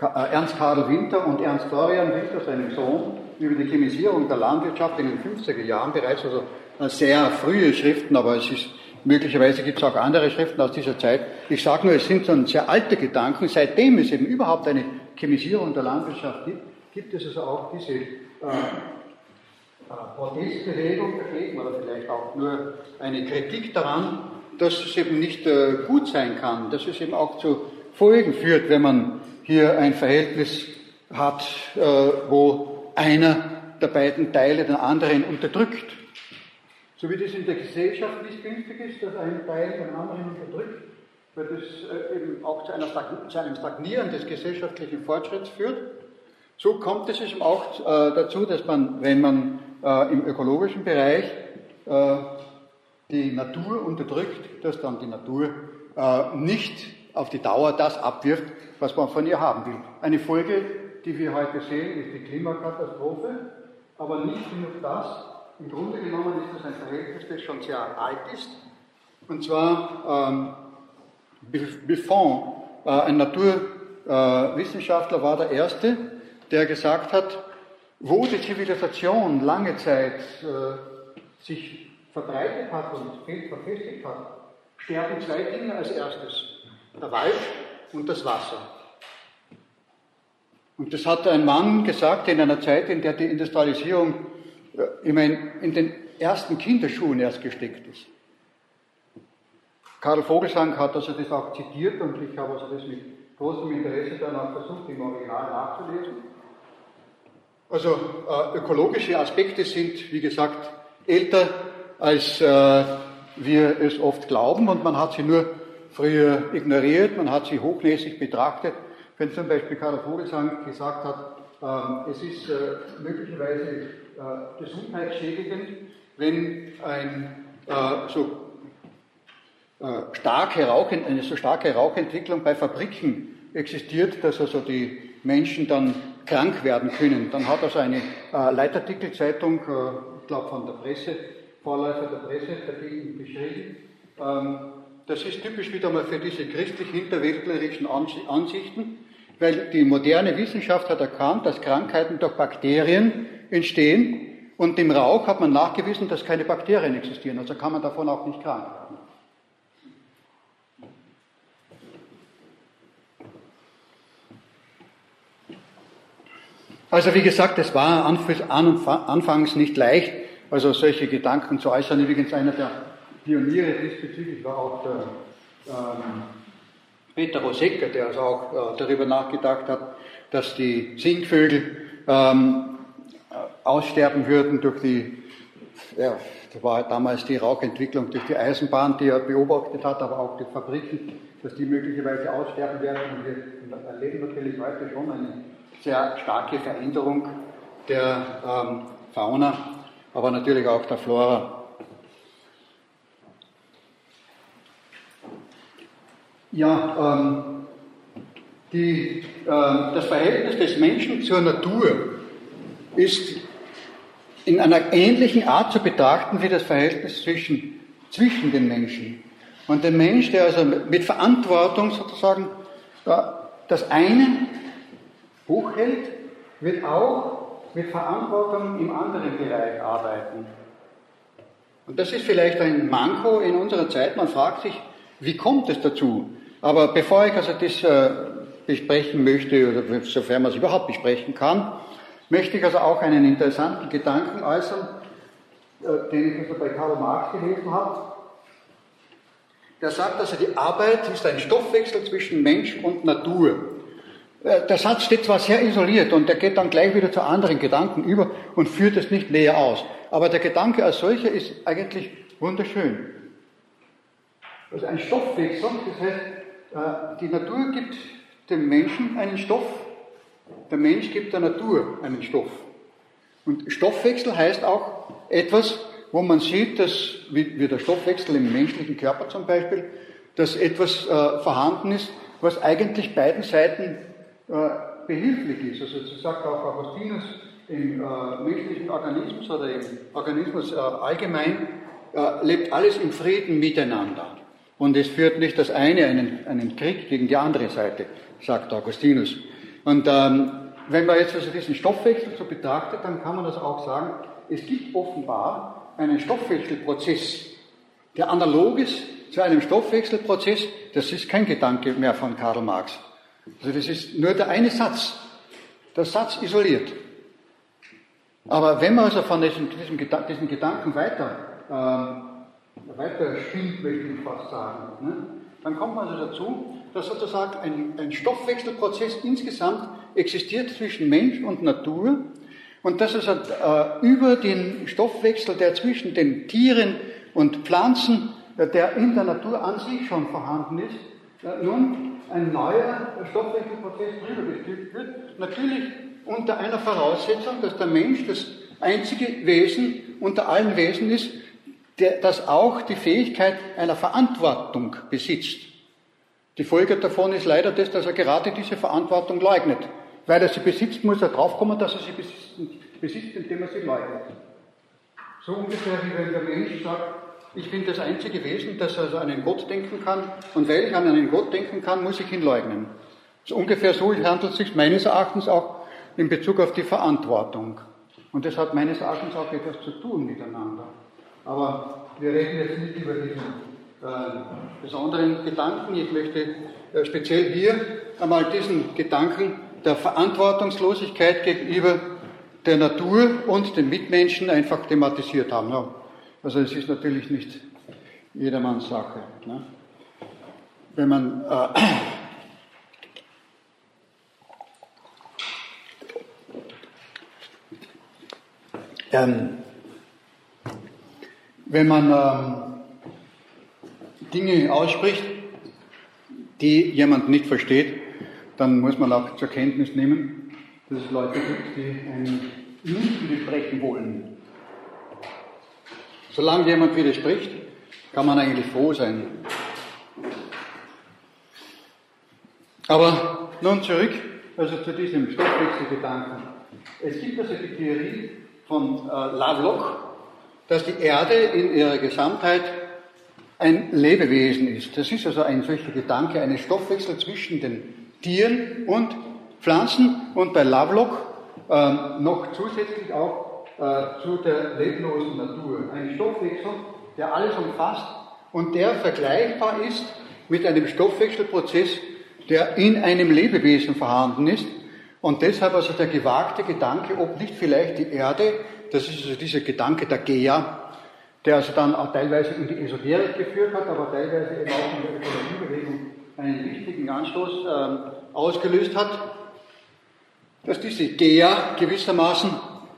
äh, Ernst Karl Winter und Ernst Florian Winter, seinem Sohn, über die Chemisierung der Landwirtschaft in den 50er Jahren bereits, also äh, sehr frühe Schriften, aber es ist möglicherweise gibt es auch andere Schriften aus dieser Zeit. Ich sage nur, es sind schon sehr alte Gedanken. Seitdem es eben überhaupt eine Chemisierung der Landwirtschaft gibt, gibt es also auch diese äh, äh, Protestbewegung dagegen oder vielleicht auch nur eine Kritik daran, dass es eben nicht äh, gut sein kann, dass es eben auch zu Folgen führt, wenn man hier ein Verhältnis hat, äh, wo einer der beiden Teile den anderen unterdrückt. So wie das in der Gesellschaft nicht günstig ist, dass ein Teil den anderen unterdrückt, weil das äh, eben auch zu, einer, zu einem Stagnieren des gesellschaftlichen Fortschritts führt. So kommt es eben auch äh, dazu, dass man, wenn man äh, im ökologischen Bereich die Natur unterdrückt, dass dann die Natur äh, nicht auf die Dauer das abwirft, was man von ihr haben will. Eine Folge, die wir heute sehen, ist die Klimakatastrophe, aber nicht nur das. Im Grunde genommen ist das ein Verhältnis, das schon sehr alt ist. Und zwar ähm, Buffon, äh, ein Naturwissenschaftler, war der Erste, der gesagt hat, wo die Zivilisation lange Zeit äh, sich verbreitet hat und verfestigt hat, sterben zwei Dinge als erstes. Der Wald und das Wasser. Und das hat ein Mann gesagt in einer Zeit, in der die Industrialisierung äh, meine, in den ersten Kinderschuhen erst gesteckt ist. Karl Vogelsang hat also das auch zitiert und ich habe also das mit großem Interesse dann auch versucht, im Original nachzulesen. Also äh, ökologische Aspekte sind, wie gesagt, älter als äh, wir es oft glauben und man hat sie nur früher ignoriert, man hat sie hochnäsig betrachtet. Wenn zum Beispiel Karl Vogelsang gesagt hat, äh, es ist äh, möglicherweise äh, gesundheitsschädigend, wenn ein äh, so starke Rauch, eine so starke Rauchentwicklung bei Fabriken existiert, dass also die Menschen dann krank werden können. Dann hat also eine Leitartikelzeitung, ich glaube von der Presse, Vorläufer der Presse dagegen beschrieben. Ähm, das ist typisch wieder mal für diese christlich-hinterwäldlerischen Ansichten, weil die moderne Wissenschaft hat erkannt, dass Krankheiten durch Bakterien entstehen und im Rauch hat man nachgewiesen, dass keine Bakterien existieren, also kann man davon auch nicht krank werden. Also wie gesagt, es war anfangs nicht leicht, also solche Gedanken zu äußern. Übrigens einer der Pioniere diesbezüglich war auch der ähm, Peter Rosecker, der also auch äh, darüber nachgedacht hat, dass die Singvögel ähm, aussterben würden durch die, ja, das war damals die Rauchentwicklung durch die Eisenbahn, die er beobachtet hat, aber auch die Fabriken, dass die möglicherweise aussterben werden. Und wir erleben natürlich heute schon eine sehr starke Veränderung der ähm, Fauna, aber natürlich auch der Flora. Ja, ähm, die, äh, das Verhältnis des Menschen zur Natur ist in einer ähnlichen Art zu betrachten wie das Verhältnis zwischen, zwischen den Menschen. Und der Mensch, der also mit Verantwortung sozusagen äh, das eine hochhält, wird auch mit Verantwortung im anderen Bereich arbeiten. Und das ist vielleicht ein Manko in unserer Zeit. Man fragt sich, wie kommt es dazu? Aber bevor ich also das äh, besprechen möchte, oder sofern man es überhaupt besprechen kann, möchte ich also auch einen interessanten Gedanken äußern, äh, den ich also bei Karl Marx gelesen habe. Der sagt also, die Arbeit ist ein Stoffwechsel zwischen Mensch und Natur. Äh, der Satz steht zwar sehr isoliert und der geht dann gleich wieder zu anderen Gedanken über und führt es nicht näher aus. Aber der Gedanke als solcher ist eigentlich wunderschön. Also ein Stoffwechsel, das heißt, äh, die Natur gibt dem Menschen einen Stoff, der Mensch gibt der Natur einen Stoff. Und Stoffwechsel heißt auch etwas, wo man sieht, dass, wie, der Stoffwechsel im menschlichen Körper zum Beispiel, dass etwas äh, vorhanden ist, was eigentlich beiden Seiten behilflich ist. Also so sagt auch Augustinus im äh, menschlichen Organismus oder im Organismus äh, allgemein äh, lebt alles im Frieden miteinander. Und es führt nicht das eine einen, einen Krieg gegen die andere Seite, sagt Augustinus. Und ähm, wenn man jetzt also diesen Stoffwechsel so betrachtet, dann kann man das auch sagen, es gibt offenbar einen Stoffwechselprozess, der analog ist zu einem Stoffwechselprozess, das ist kein Gedanke mehr von Karl Marx. Also das ist nur der eine Satz, der Satz isoliert. Aber wenn man also von diesem, diesem, diesen Gedanken weiter, äh, weiter spielt, möchte ich fast sagen, ne, dann kommt man also dazu, dass sozusagen ein, ein Stoffwechselprozess insgesamt existiert zwischen Mensch und Natur und dass es äh, über den Stoffwechsel, der zwischen den Tieren und Pflanzen, äh, der in der Natur an sich schon vorhanden ist, nun ein neuer Stoffwechselprozess drüber gestülpt wird. Natürlich unter einer Voraussetzung, dass der Mensch das einzige Wesen unter allen Wesen ist, der, das auch die Fähigkeit einer Verantwortung besitzt. Die Folge davon ist leider das, dass er gerade diese Verantwortung leugnet. Weil er sie besitzt, muss er draufkommen, dass er sie besitzt, besitzt indem er sie leugnet. So ungefähr wie wenn der Mensch sagt, ich bin das einzige Wesen, das also an einen Gott denken kann, und weil ich an einen Gott denken kann, muss ich ihn leugnen. So ungefähr so handelt es sich meines Erachtens auch in Bezug auf die Verantwortung. Und das hat meines Erachtens auch etwas zu tun miteinander. Aber wir reden jetzt nicht über diesen äh, besonderen Gedanken. Ich möchte äh, speziell hier einmal diesen Gedanken der Verantwortungslosigkeit gegenüber der Natur und den Mitmenschen einfach thematisiert haben. Ja, also es ist natürlich nicht jedermanns Sache. Ne? Wenn man äh, Ähm, wenn man ähm, Dinge ausspricht, die jemand nicht versteht, dann muss man auch zur Kenntnis nehmen, dass es Leute gibt, die einem nicht widersprechen wollen. Solange jemand widerspricht, kann man eigentlich froh sein. Aber nun zurück, also zu diesem Stoffwechselgedanken. Es gibt also die Theorie, von äh, Lovelock, dass die Erde in ihrer Gesamtheit ein Lebewesen ist. Das ist also ein solcher Gedanke, ein Stoffwechsel zwischen den Tieren und Pflanzen und bei Lovelock äh, noch zusätzlich auch äh, zu der leblosen Natur. Ein Stoffwechsel, der alles umfasst und der vergleichbar ist mit einem Stoffwechselprozess, der in einem Lebewesen vorhanden ist und deshalb also der gewagte Gedanke, ob nicht vielleicht die Erde, das ist also dieser Gedanke der Gea, der also dann auch teilweise in die Esoterik geführt hat, aber teilweise eben auch in der Ökologiebewegung einen wichtigen Anstoß äh, ausgelöst hat, dass diese Gea gewissermaßen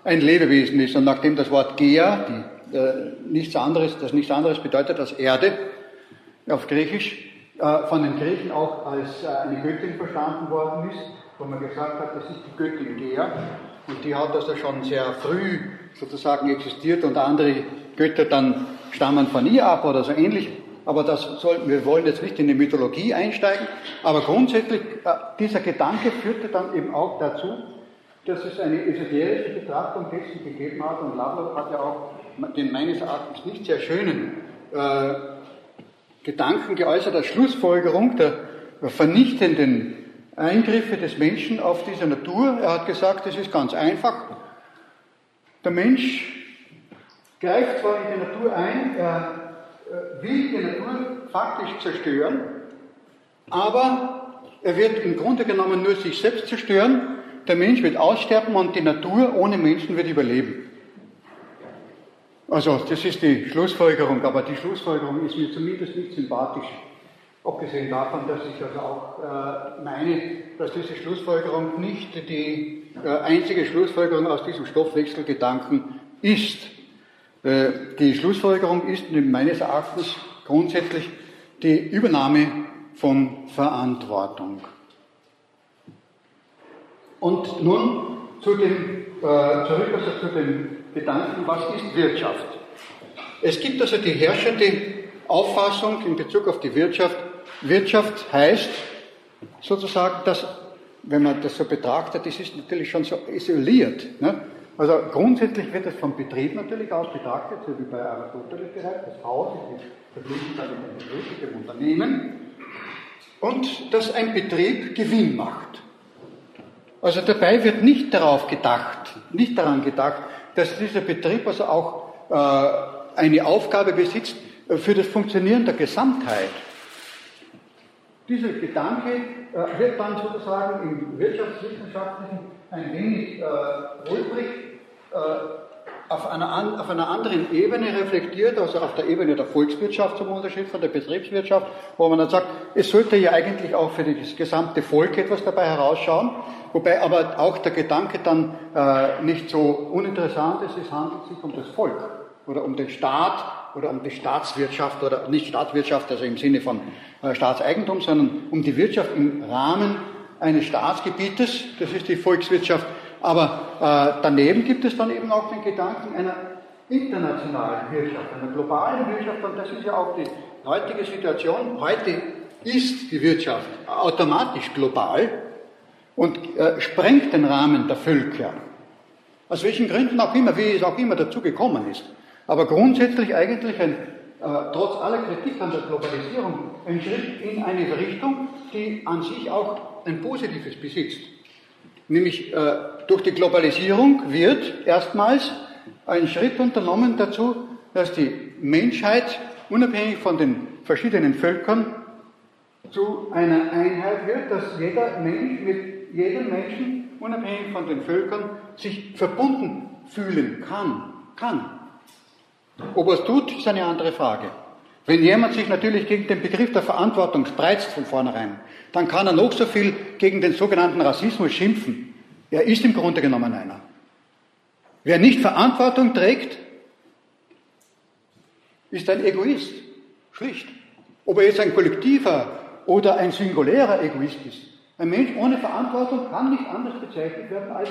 ein Lebewesen ist. Und nachdem das Wort Gea, die, äh, nichts anderes, das nichts anderes bedeutet als Erde auf Griechisch, äh, von den Griechen auch als äh, eine Göttin verstanden worden ist, wo man gesagt hat, das ist die Göttin Gea. Und die hat also schon sehr früh sozusagen existiert und andere Götter dann stammen von ihr ab oder so ähnlich. Aber das sollten, wir wollen jetzt nicht in die Mythologie einsteigen. Aber grundsätzlich, äh, dieser Gedanke führte dann eben auch dazu, dass es eine esoterische Betrachtung dessen gegeben hat. Und Lovelock hat ja auch den meines Erachtens nicht sehr schönen äh, Gedanken geäußert als Schlussfolgerung der vernichtenden Eingriffe des Menschen auf diese Natur. Er hat gesagt, es ist ganz einfach. Der Mensch greift zwar in die Natur ein, er äh, will die Natur faktisch zerstören, aber er wird im Grunde genommen nur sich selbst zerstören. Der Mensch wird aussterben und die Natur ohne Menschen wird überleben. Also, das ist die Schlussfolgerung, aber die Schlussfolgerung ist mir zumindest nicht sympathisch. Abgesehen davon, dass ich also auch äh, meine, dass diese Schlussfolgerung nicht die äh, einzige Schlussfolgerung aus diesem Stoffwechselgedanken ist. Äh, die Schlussfolgerung ist meines Erachtens grundsätzlich die Übernahme von Verantwortung. Und nun zu dem, äh, zurück also zu dem Gedanken, was ist Wirtschaft? Es gibt also die herrschende Auffassung in Bezug auf die Wirtschaft, Wirtschaft heißt sozusagen, dass, wenn man das so betrachtet, das ist natürlich schon so isoliert. Ne? Also grundsätzlich wird es vom Betrieb natürlich aus betrachtet, so wie bei Aristoteles bereits, das Haus ist verglichen damit ein Betrieb mit dem Unternehmen und dass ein Betrieb Gewinn macht. Also dabei wird nicht darauf gedacht, nicht daran gedacht, dass dieser Betrieb also auch äh, eine Aufgabe besitzt für das Funktionieren der Gesamtheit. Dieser Gedanke äh, wird dann sozusagen im Wirtschaftswissenschaftlichen ein wenig äh, holprig äh, auf, einer, auf einer anderen Ebene reflektiert, also auf der Ebene der Volkswirtschaft zum Unterschied von der Betriebswirtschaft, wo man dann sagt, es sollte ja eigentlich auch für das gesamte Volk etwas dabei herausschauen, wobei aber auch der Gedanke dann äh, nicht so uninteressant ist, es handelt sich um das Volk oder um den Staat oder um die Staatswirtschaft oder nicht Staatswirtschaft, also im Sinne von äh, Staatseigentum, sondern um die Wirtschaft im Rahmen eines Staatsgebietes, das ist die Volkswirtschaft, aber äh, daneben gibt es dann eben auch den Gedanken einer internationalen Wirtschaft, einer globalen Wirtschaft. Und das ist ja auch die heutige Situation. Heute ist die Wirtschaft automatisch global und äh, sprengt den Rahmen der Völker. Aus welchen Gründen auch immer, wie es auch immer dazu gekommen ist. Aber grundsätzlich eigentlich ein, äh, trotz aller Kritik an der Globalisierung ein Schritt in eine Richtung, die an sich auch ein Positives besitzt. Nämlich äh, durch die Globalisierung wird erstmals ein Schritt unternommen dazu, dass die Menschheit unabhängig von den verschiedenen Völkern zu einer Einheit wird, dass jeder Mensch mit jedem Menschen, unabhängig von den Völkern, sich verbunden fühlen kann. kann. Ob er es tut, ist eine andere Frage. Wenn jemand sich natürlich gegen den Begriff der Verantwortung spreizt von vornherein, dann kann er noch so viel gegen den sogenannten Rassismus schimpfen. Er ist im Grunde genommen einer. Wer nicht Verantwortung trägt, ist ein Egoist. Schlicht. Ob er jetzt ein kollektiver oder ein singulärer Egoist ist. Ein Mensch ohne Verantwortung kann nicht anders bezeichnet werden als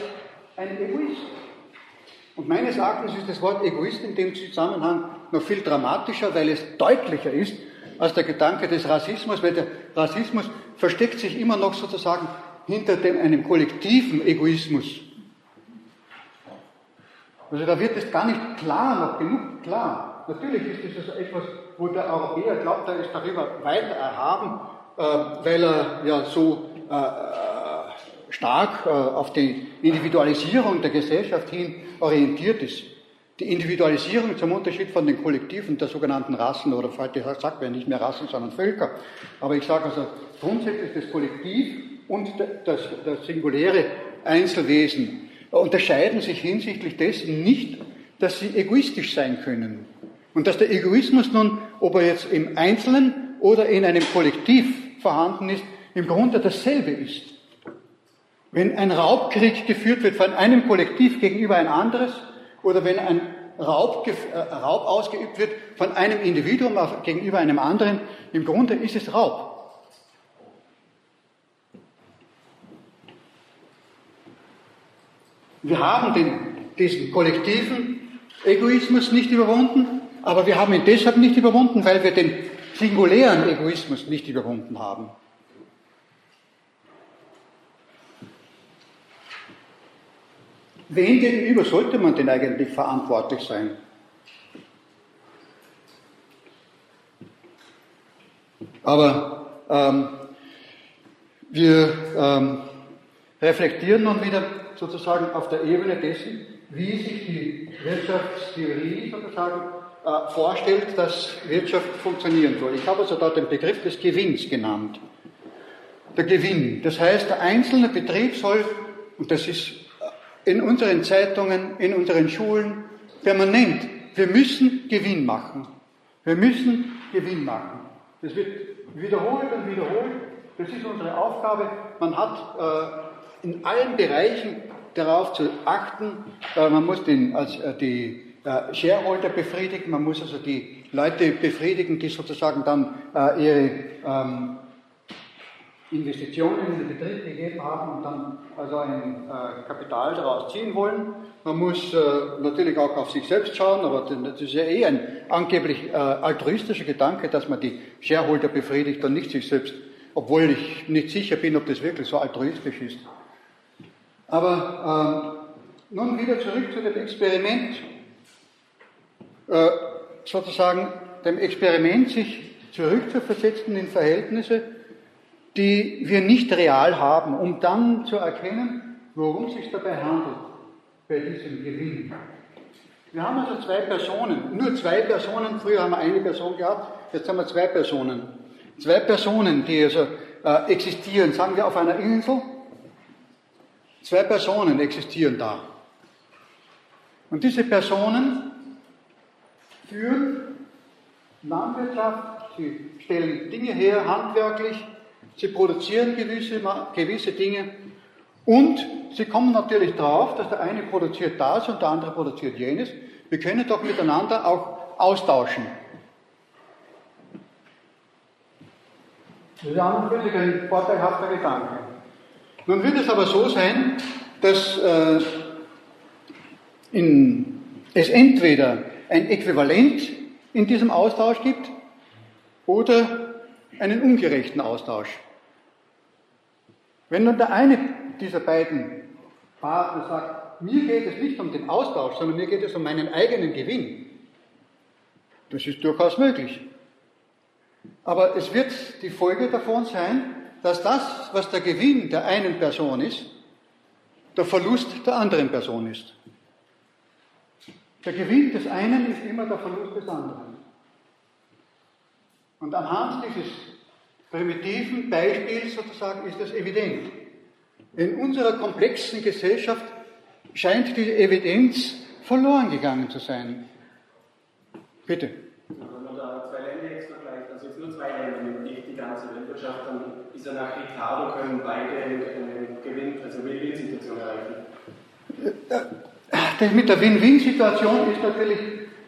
ein Egoist. Und meines Erachtens ist das Wort Egoist in dem Zusammenhang noch viel dramatischer, weil es deutlicher ist als der Gedanke des Rassismus, weil der Rassismus versteckt sich immer noch sozusagen hinter dem, einem kollektiven Egoismus. Also da wird es gar nicht klar, noch genug klar. Natürlich ist das also etwas, wo der Europäer glaubt, er ist darüber weiter erhaben, äh, weil er ja so äh, äh stark äh, auf die Individualisierung der Gesellschaft hin orientiert ist. Die Individualisierung zum Unterschied von den Kollektiven der sogenannten Rassen, oder heute sagt man nicht mehr Rassen, sondern Völker. Aber ich sage also, grundsätzlich das Kollektiv und das, das singuläre Einzelwesen unterscheiden sich hinsichtlich dessen nicht, dass sie egoistisch sein können. Und dass der Egoismus nun, ob er jetzt im Einzelnen oder in einem Kollektiv vorhanden ist, im Grunde dasselbe ist. Wenn ein Raubkrieg geführt wird von einem Kollektiv gegenüber ein anderes, oder wenn ein Raub, äh, Raub ausgeübt wird von einem Individuum gegenüber einem anderen, im Grunde ist es Raub. Wir haben den, diesen kollektiven Egoismus nicht überwunden, aber wir haben ihn deshalb nicht überwunden, weil wir den singulären Egoismus nicht überwunden haben. Wem gegenüber sollte man denn eigentlich verantwortlich sein? Aber ähm, wir ähm, reflektieren nun wieder sozusagen auf der Ebene dessen, wie sich die Wirtschaftstheorie sozusagen äh, vorstellt, dass Wirtschaft funktionieren soll. Ich habe also da den Begriff des Gewinns genannt. Der Gewinn. Das heißt, der einzelne Betrieb soll, und das ist in unseren Zeitungen, in unseren Schulen permanent. Wir müssen Gewinn machen. Wir müssen Gewinn machen. Das wird wiederholt und wiederholt. Das ist unsere Aufgabe. Man hat äh, in allen Bereichen darauf zu achten. Äh, man muss den, als, äh, die äh, Shareholder befriedigen. Man muss also die Leute befriedigen, die sozusagen dann ihre ähm, Investitionen in den Betrieb gegeben haben und dann also ein Kapital daraus ziehen wollen. Man muss äh, natürlich auch auf sich selbst schauen, aber das ist ja eh ein angeblich äh, altruistischer Gedanke, dass man die Shareholder befriedigt und nicht sich selbst, obwohl ich nicht sicher bin, ob das wirklich so altruistisch ist. Aber Nun wieder zurück zu dem Experiment, äh, sozusagen dem Experiment, sich zurückzuversetzen in Verhältnisse, die wir nicht real haben, um dann zu erkennen, worum es sich dabei handelt bei diesem Gewinn. Wir haben also zwei Personen, nur zwei Personen, früher haben wir eine Person gehabt, jetzt haben wir zwei Personen. Zwei Personen, die also äh, existieren, sagen wir auf einer Insel, zwei Personen existieren da. Und diese Personen führen Landwirtschaft, sie stellen Dinge her, handwerklich, sie produzieren gewisse, gewisse Dinge und sie kommen natürlich drauf, dass der eine produziert das und der andere produziert jenes. Wir können doch miteinander auch austauschen. Das ist ein vorteilhafter Gedanke. Nun wird es aber so sein, dass äh, in, es entweder ein Äquivalent in diesem Austausch gibt oder einen ungerechten Austausch. Wenn nun der eine dieser beiden Partner sagt, mir geht es nicht um den Austausch, sondern mir geht es um meinen eigenen Gewinn, das ist durchaus möglich. Aber es wird die Folge davon sein, dass das, was der Gewinn der einen Person ist, der Verlust der anderen Person ist. Der Gewinn des einen ist immer der Verlust des anderen. Und anhand dieses primitiven Beispiels sozusagen ist das evident. In unserer komplexen Gesellschaft scheint die Evidenz verloren gegangen zu sein. Bitte. Wenn man da zwei Länder jetzt vergleicht, also jetzt nur zwei Länder, nicht die ganze Weltwirtschaft, dann ist er nach Ricardo können beide einen Gewinn, also Win-Win-Situation erreichen. Das mit der Win-Win-Situation ist natürlich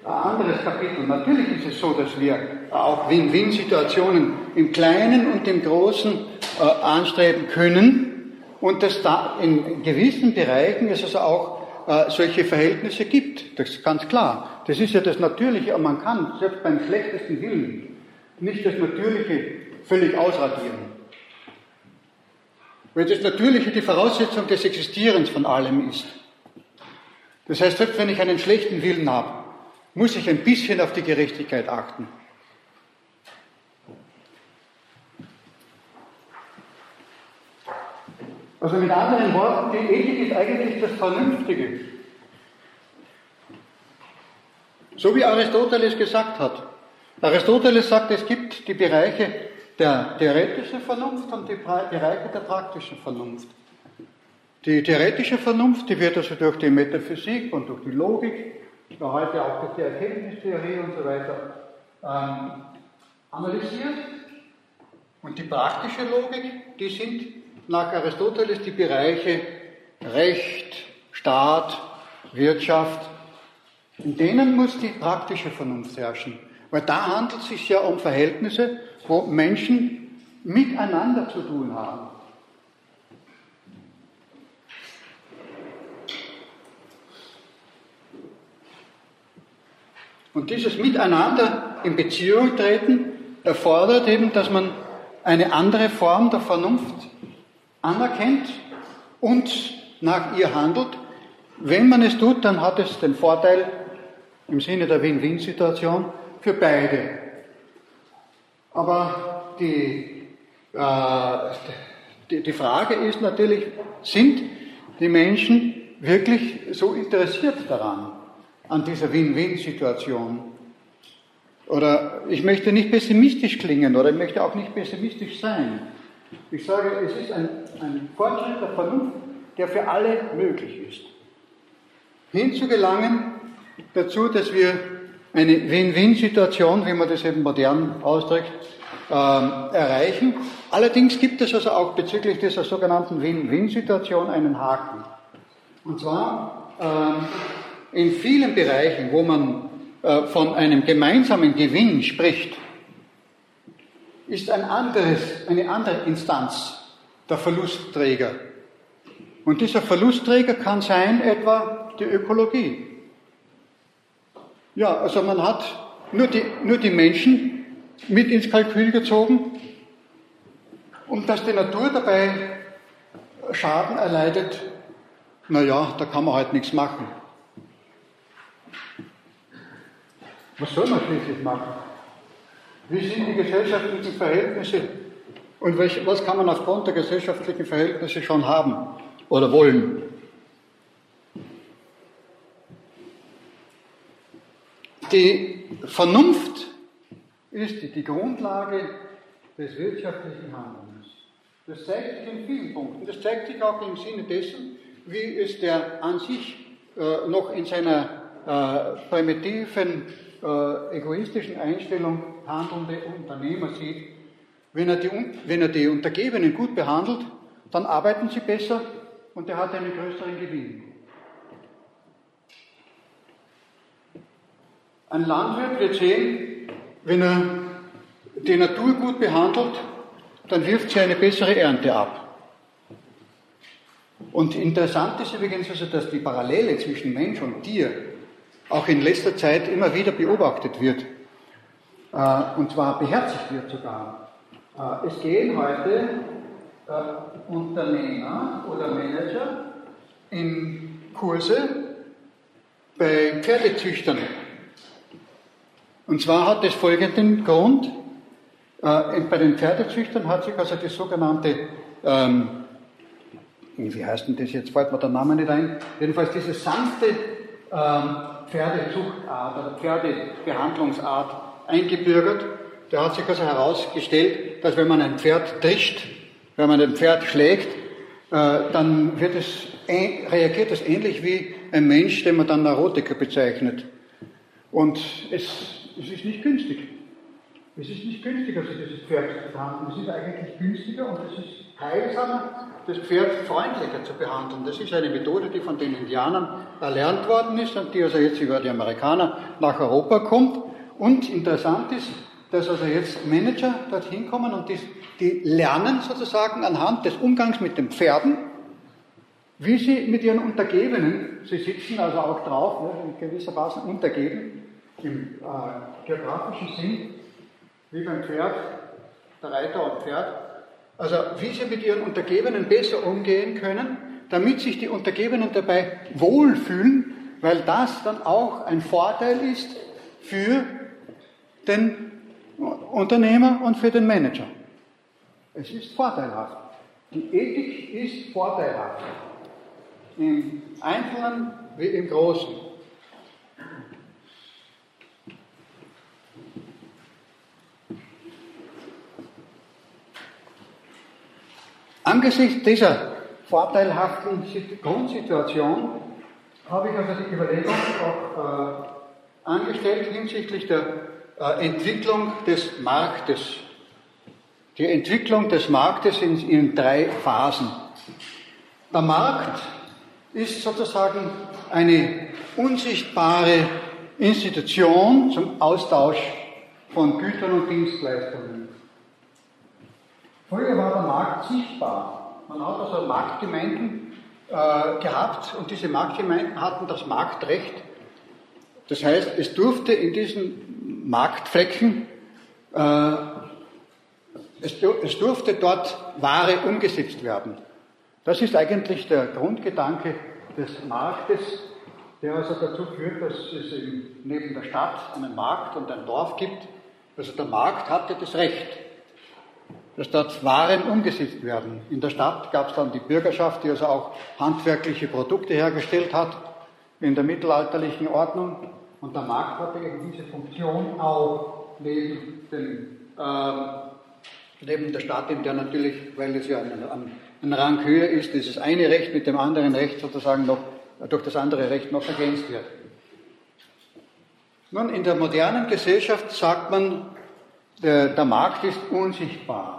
ein anderes Kapitel. Natürlich ist es so, dass wir auch Win-Win-Situationen im Kleinen und im Großen äh, anstreben können und dass da in gewissen Bereichen es also auch äh, solche Verhältnisse gibt. Das ist ganz klar. Das ist ja das Natürliche, aber man kann selbst beim schlechtesten Willen nicht das Natürliche völlig ausradieren. Weil das Natürliche die Voraussetzung des Existierens von allem ist. Das heißt, selbst wenn ich einen schlechten Willen habe, muss ich ein bisschen auf die Gerechtigkeit achten. Also mit anderen Worten, die Ethik ist eigentlich das Vernünftige. So wie Aristoteles gesagt hat. Aristoteles sagt, es gibt die Bereiche der theoretischen Vernunft und die Bereiche der praktischen Vernunft. Die theoretische Vernunft, die wird also durch die Metaphysik und durch die Logik, heute auch durch die Erkenntnistheorie und so weiter, ähm, analysiert. Und die praktische Logik, die sind nach Aristoteles die Bereiche Recht, Staat, Wirtschaft. In denen muss die praktische Vernunft herrschen. Weil da handelt es sich ja um Verhältnisse, wo Menschen miteinander zu tun haben. Und dieses Miteinander in Beziehung treten erfordert eben, dass man eine andere Form der Vernunft anerkennt und nach ihr handelt. Wenn man es tut, dann hat es den Vorteil im Sinne der Win-Win-Situation für beide. Aber die, äh, die, die Frage ist natürlich, sind die Menschen wirklich so interessiert daran? an dieser Win-Win-Situation. Oder ich möchte nicht pessimistisch klingen oder ich möchte auch nicht pessimistisch sein. Ich sage, es ist ein, ein Fortschritt der Vernunft, der für alle möglich ist. Hinzugelangen dazu, dass wir eine Win-Win-Situation, wie man das eben modern ausdrückt, äh, erreichen. Allerdings gibt es also auch bezüglich dieser sogenannten Win-Win-Situation einen Haken. Und zwar ähm, in vielen Bereichen, wo man äh, von einem gemeinsamen Gewinn spricht, ist ein anderes, eine andere Instanz der Verlustträger. Und dieser Verlustträger kann sein etwa die Ökologie. Ja, also man hat nur die, nur die Menschen mit ins Kalkül gezogen und dass die Natur dabei Schaden erleidet, naja, da kann man halt nichts machen. Was soll man schließlich machen? Wie sind die gesellschaftlichen Verhältnisse und was kann man aufgrund der gesellschaftlichen Verhältnisse schon haben oder wollen? Die Vernunft ist die Grundlage des wirtschaftlichen Handelns. Das zeigt sich in vielen Punkten. Das zeigt sich auch im Sinne dessen, wie es der an sich äh, noch in seiner äh, primitiven, äh, egoistischen Einstellung handelnde Unternehmer sieht. Wenn er, die, wenn er die Untergebenen gut behandelt, dann arbeiten sie besser und er hat einen größeren Gewinn. Ein Landwirt wird sehen, wenn er die Natur gut behandelt, dann wirft sie eine bessere Ernte ab. Und interessant ist übrigens also, dass die Parallele zwischen Mensch und Tier auch in letzter Zeit immer wieder beobachtet wird. Äh, und zwar beherzigt wird sogar. Äh, es gehen heute äh, Unternehmer oder Manager in Kurse bei Pferdezüchtern. Und zwar hat es folgenden Grund. bei den Pferdezüchtern hat sich also die sogenannte ähm, wie heißt denn das jetzt, fällt mir der Name nicht ein, jedenfalls diese sanfte ähm, Pferdezuchtart oder Pferdebehandlungsart eingebürgert. Da hat sich also herausgestellt, dass wenn man ein Pferd trischt, wenn man ein Pferd schlägt, äh, dann wird es, reagiert es ähnlich wie ein Mensch, den man dann Neurotiker bezeichnet. Und es, es ist nicht günstig. Es ist nicht günstiger, sich dieses Pferd zu behandeln. Es ist eigentlich günstiger und es ist heilsamer, das Pferd freundlicher zu behandeln. Das ist eine Methode, die von den Indianern erlernt worden ist und die also jetzt über die Amerikaner nach Europa kommt. Und interessant ist, dass also jetzt Manager dorthin kommen und die, die lernen sozusagen anhand des Umgangs mit den Pferden, wie sie mit ihren Untergebenen, sie sitzen also auch drauf, ne, in gewisser Weise untergeben, im äh, geografischen Sinn, wie beim Pferd, der Reiter und Pferd, also wie sie mit ihren Untergebenen besser umgehen können, damit sich die Untergebenen dabei wohlfühlen, weil das dann auch ein Vorteil ist für den Unternehmer und für den Manager. Es ist vorteilhaft. Die Ethik ist vorteilhaft. Im Einzelnen wie im Großen. Angesichts dieser vorteilhaften Grundsituation habe ich also die Überlegung auch äh, angestellt hinsichtlich der Entwicklung des Marktes. Die Entwicklung des Marktes in, in drei Phasen. Der Markt ist sozusagen eine unsichtbare Institution zum Austausch von Gütern und Dienstleistungen. Früher war der Markt sichtbar. Man hat also Marktgemeinden äh, gehabt und diese Marktgemeinden hatten das Marktrecht. Das heißt, es durfte in diesen Marktflecken, äh, es, es durfte dort Ware umgesetzt werden. Das ist eigentlich der Grundgedanke des Marktes, der also dazu führt, dass es neben der Stadt einen Markt und ein Dorf gibt. Also der Markt hatte das Recht dass dort Waren umgesetzt werden. In der Stadt gab es dann die Bürgerschaft, die also auch handwerkliche Produkte hergestellt hat in der mittelalterlichen Ordnung. Und der Markt hatte eben diese Funktion auch neben, dem, äh, neben der Stadt, in der natürlich, weil es ja ein, ein, Rang höher ist, dieses eine Recht mit dem anderen Recht sozusagen noch durch das andere Recht noch ergänzt wird. Nun, in der modernen Gesellschaft sagt man, der, der Markt ist unsichtbar.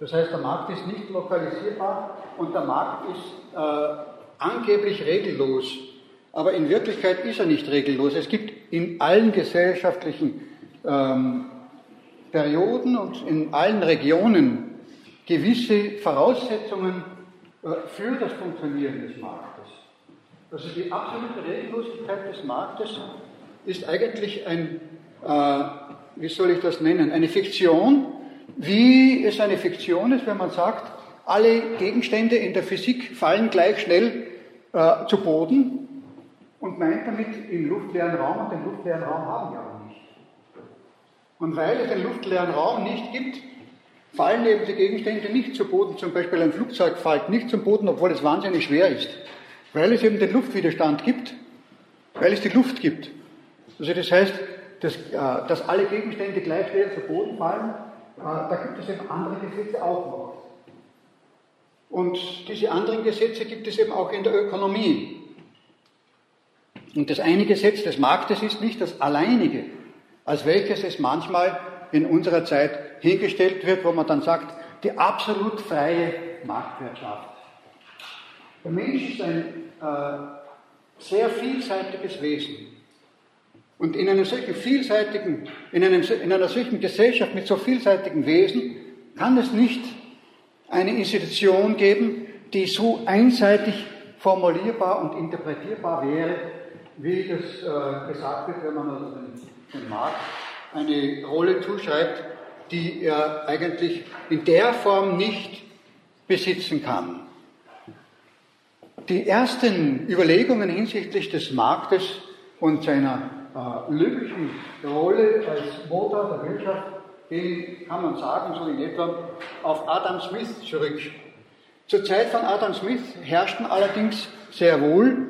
Das heißt, der Markt ist nicht lokalisierbar und der Markt ist äh, angeblich regellos. Aber in Wirklichkeit ist er nicht regellos. Es gibt in allen gesellschaftlichen ähm, Perioden und in allen Regionen gewisse Voraussetzungen äh, für das Funktionieren des Marktes. Also die absolute Regellosigkeit des Marktes ist eigentlich ein, äh, wie soll ich das nennen, eine Fiktion, wie es eine Fiktion ist, wenn man sagt, alle Gegenstände in der Physik fallen gleich schnell äh, zu Boden und meint damit im luftleeren Raum und den luftleeren Raum haben wir auch nicht. Und weil es den luftleeren Raum nicht gibt, fallen eben die Gegenstände nicht zu Boden. Zum Beispiel ein Flugzeug fällt nicht zum Boden, obwohl es wahnsinnig schwer ist. Weil es eben den Luftwiderstand gibt, weil es die Luft gibt. Also das heißt, dass, äh, dass alle Gegenstände gleich schwer zu Boden fallen, äh, da gibt es eben andere Gesetze auch noch. Und diese anderen Gesetze gibt es eben auch in der Ökonomie. Und das eine Gesetz des Marktes ist nicht das alleinige, als welches es manchmal in unserer Zeit hingestellt wird, wo man dann sagt, die absolut freie Marktwirtschaft. Der Mensch ist ein äh, sehr vielseitiges Wesen. Und in einer solchen vielseitigen, in, einem, in einer solchen Gesellschaft mit so vielseitigen Wesen kann es nicht eine Institution geben, die so einseitig formulierbar und interpretierbar wäre, wie das äh, gesagt wird, wenn man also den, den Markt eine Rolle zuschreibt, die er eigentlich in der Form nicht besitzen kann. Die ersten Überlegungen hinsichtlich des Marktes und seiner äh, löblichen Rolle als Motor der Wirtschaft gehen, kann man sagen, so in etwa auf Adam Smith zurück. Zur Zeit von Adam Smith herrschten allerdings sehr wohl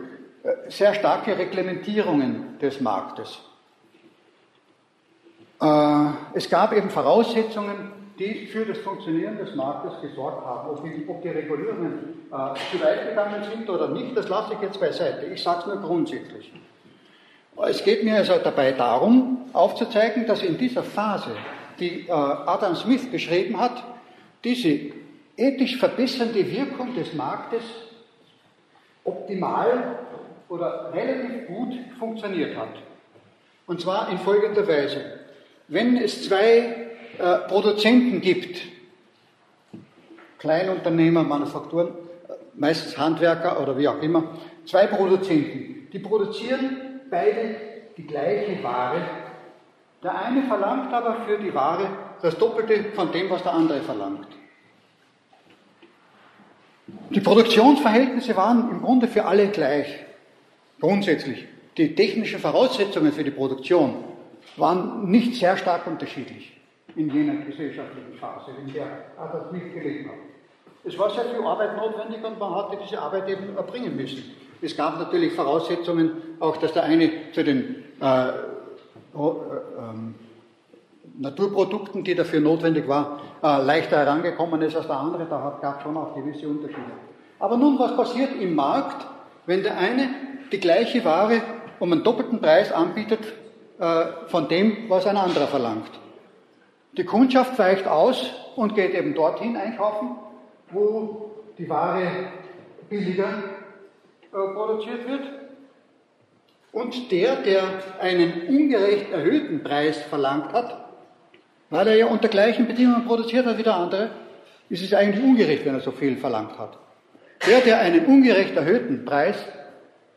sehr starke Reglementierungen des Marktes. Äh, es gab eben Voraussetzungen, die für das Funktionieren des Marktes gesorgt haben. Ob die, ob die Regulierungen äh, zu weit gegangen sind oder nicht, das lasse ich jetzt beiseite. Ich sage es nur grundsätzlich. Es geht mir also dabei darum, aufzuzeigen, dass in dieser Phase, die äh, Adam Smith beschrieben hat, diese ethisch verbessernde Wirkung des Marktes optimal oder relativ gut funktioniert hat. Und zwar in folgender Weise. Wenn es zwei äh, Produzenten gibt, Kleinunternehmer, Manufakturen, meistens Handwerker oder wie auch immer, zwei Produzenten, die produzieren beide die gleiche Ware. Der eine verlangt aber für die Ware das Doppelte von dem, was der andere verlangt. Die Produktionsverhältnisse waren im Grunde für alle gleich, grundsätzlich. Die technischen Voraussetzungen für die Produktion waren nicht sehr stark unterschiedlich in jener gesellschaftlichen Phase, in der Adam Smith gelebt hat. Es war sehr viel Arbeit notwendig und man hatte diese Arbeit eben erbringen müssen. Es gab natürlich Voraussetzungen, auch dass der eine zu den äh, äh, ähm, Naturprodukten, die dafür notwendig waren, äh, leichter herangekommen ist als der andere. Da gab es schon auch gewisse Unterschiede. Aber nun, was passiert im Markt, wenn der eine die gleiche Ware um einen doppelten Preis anbietet äh, von dem, was ein anderer verlangt. Die Kundschaft weicht aus und geht eben dorthin einkaufen, wo die Ware billiger äh, produziert wird. Und der, der einen ungerecht erhöhten Preis verlangt hat, weil er ja unter gleichen Bedingungen produziert hat wie der andere, ist es eigentlich ungerecht, wenn er so viel verlangt hat. Der, der einen ungerecht erhöhten Preis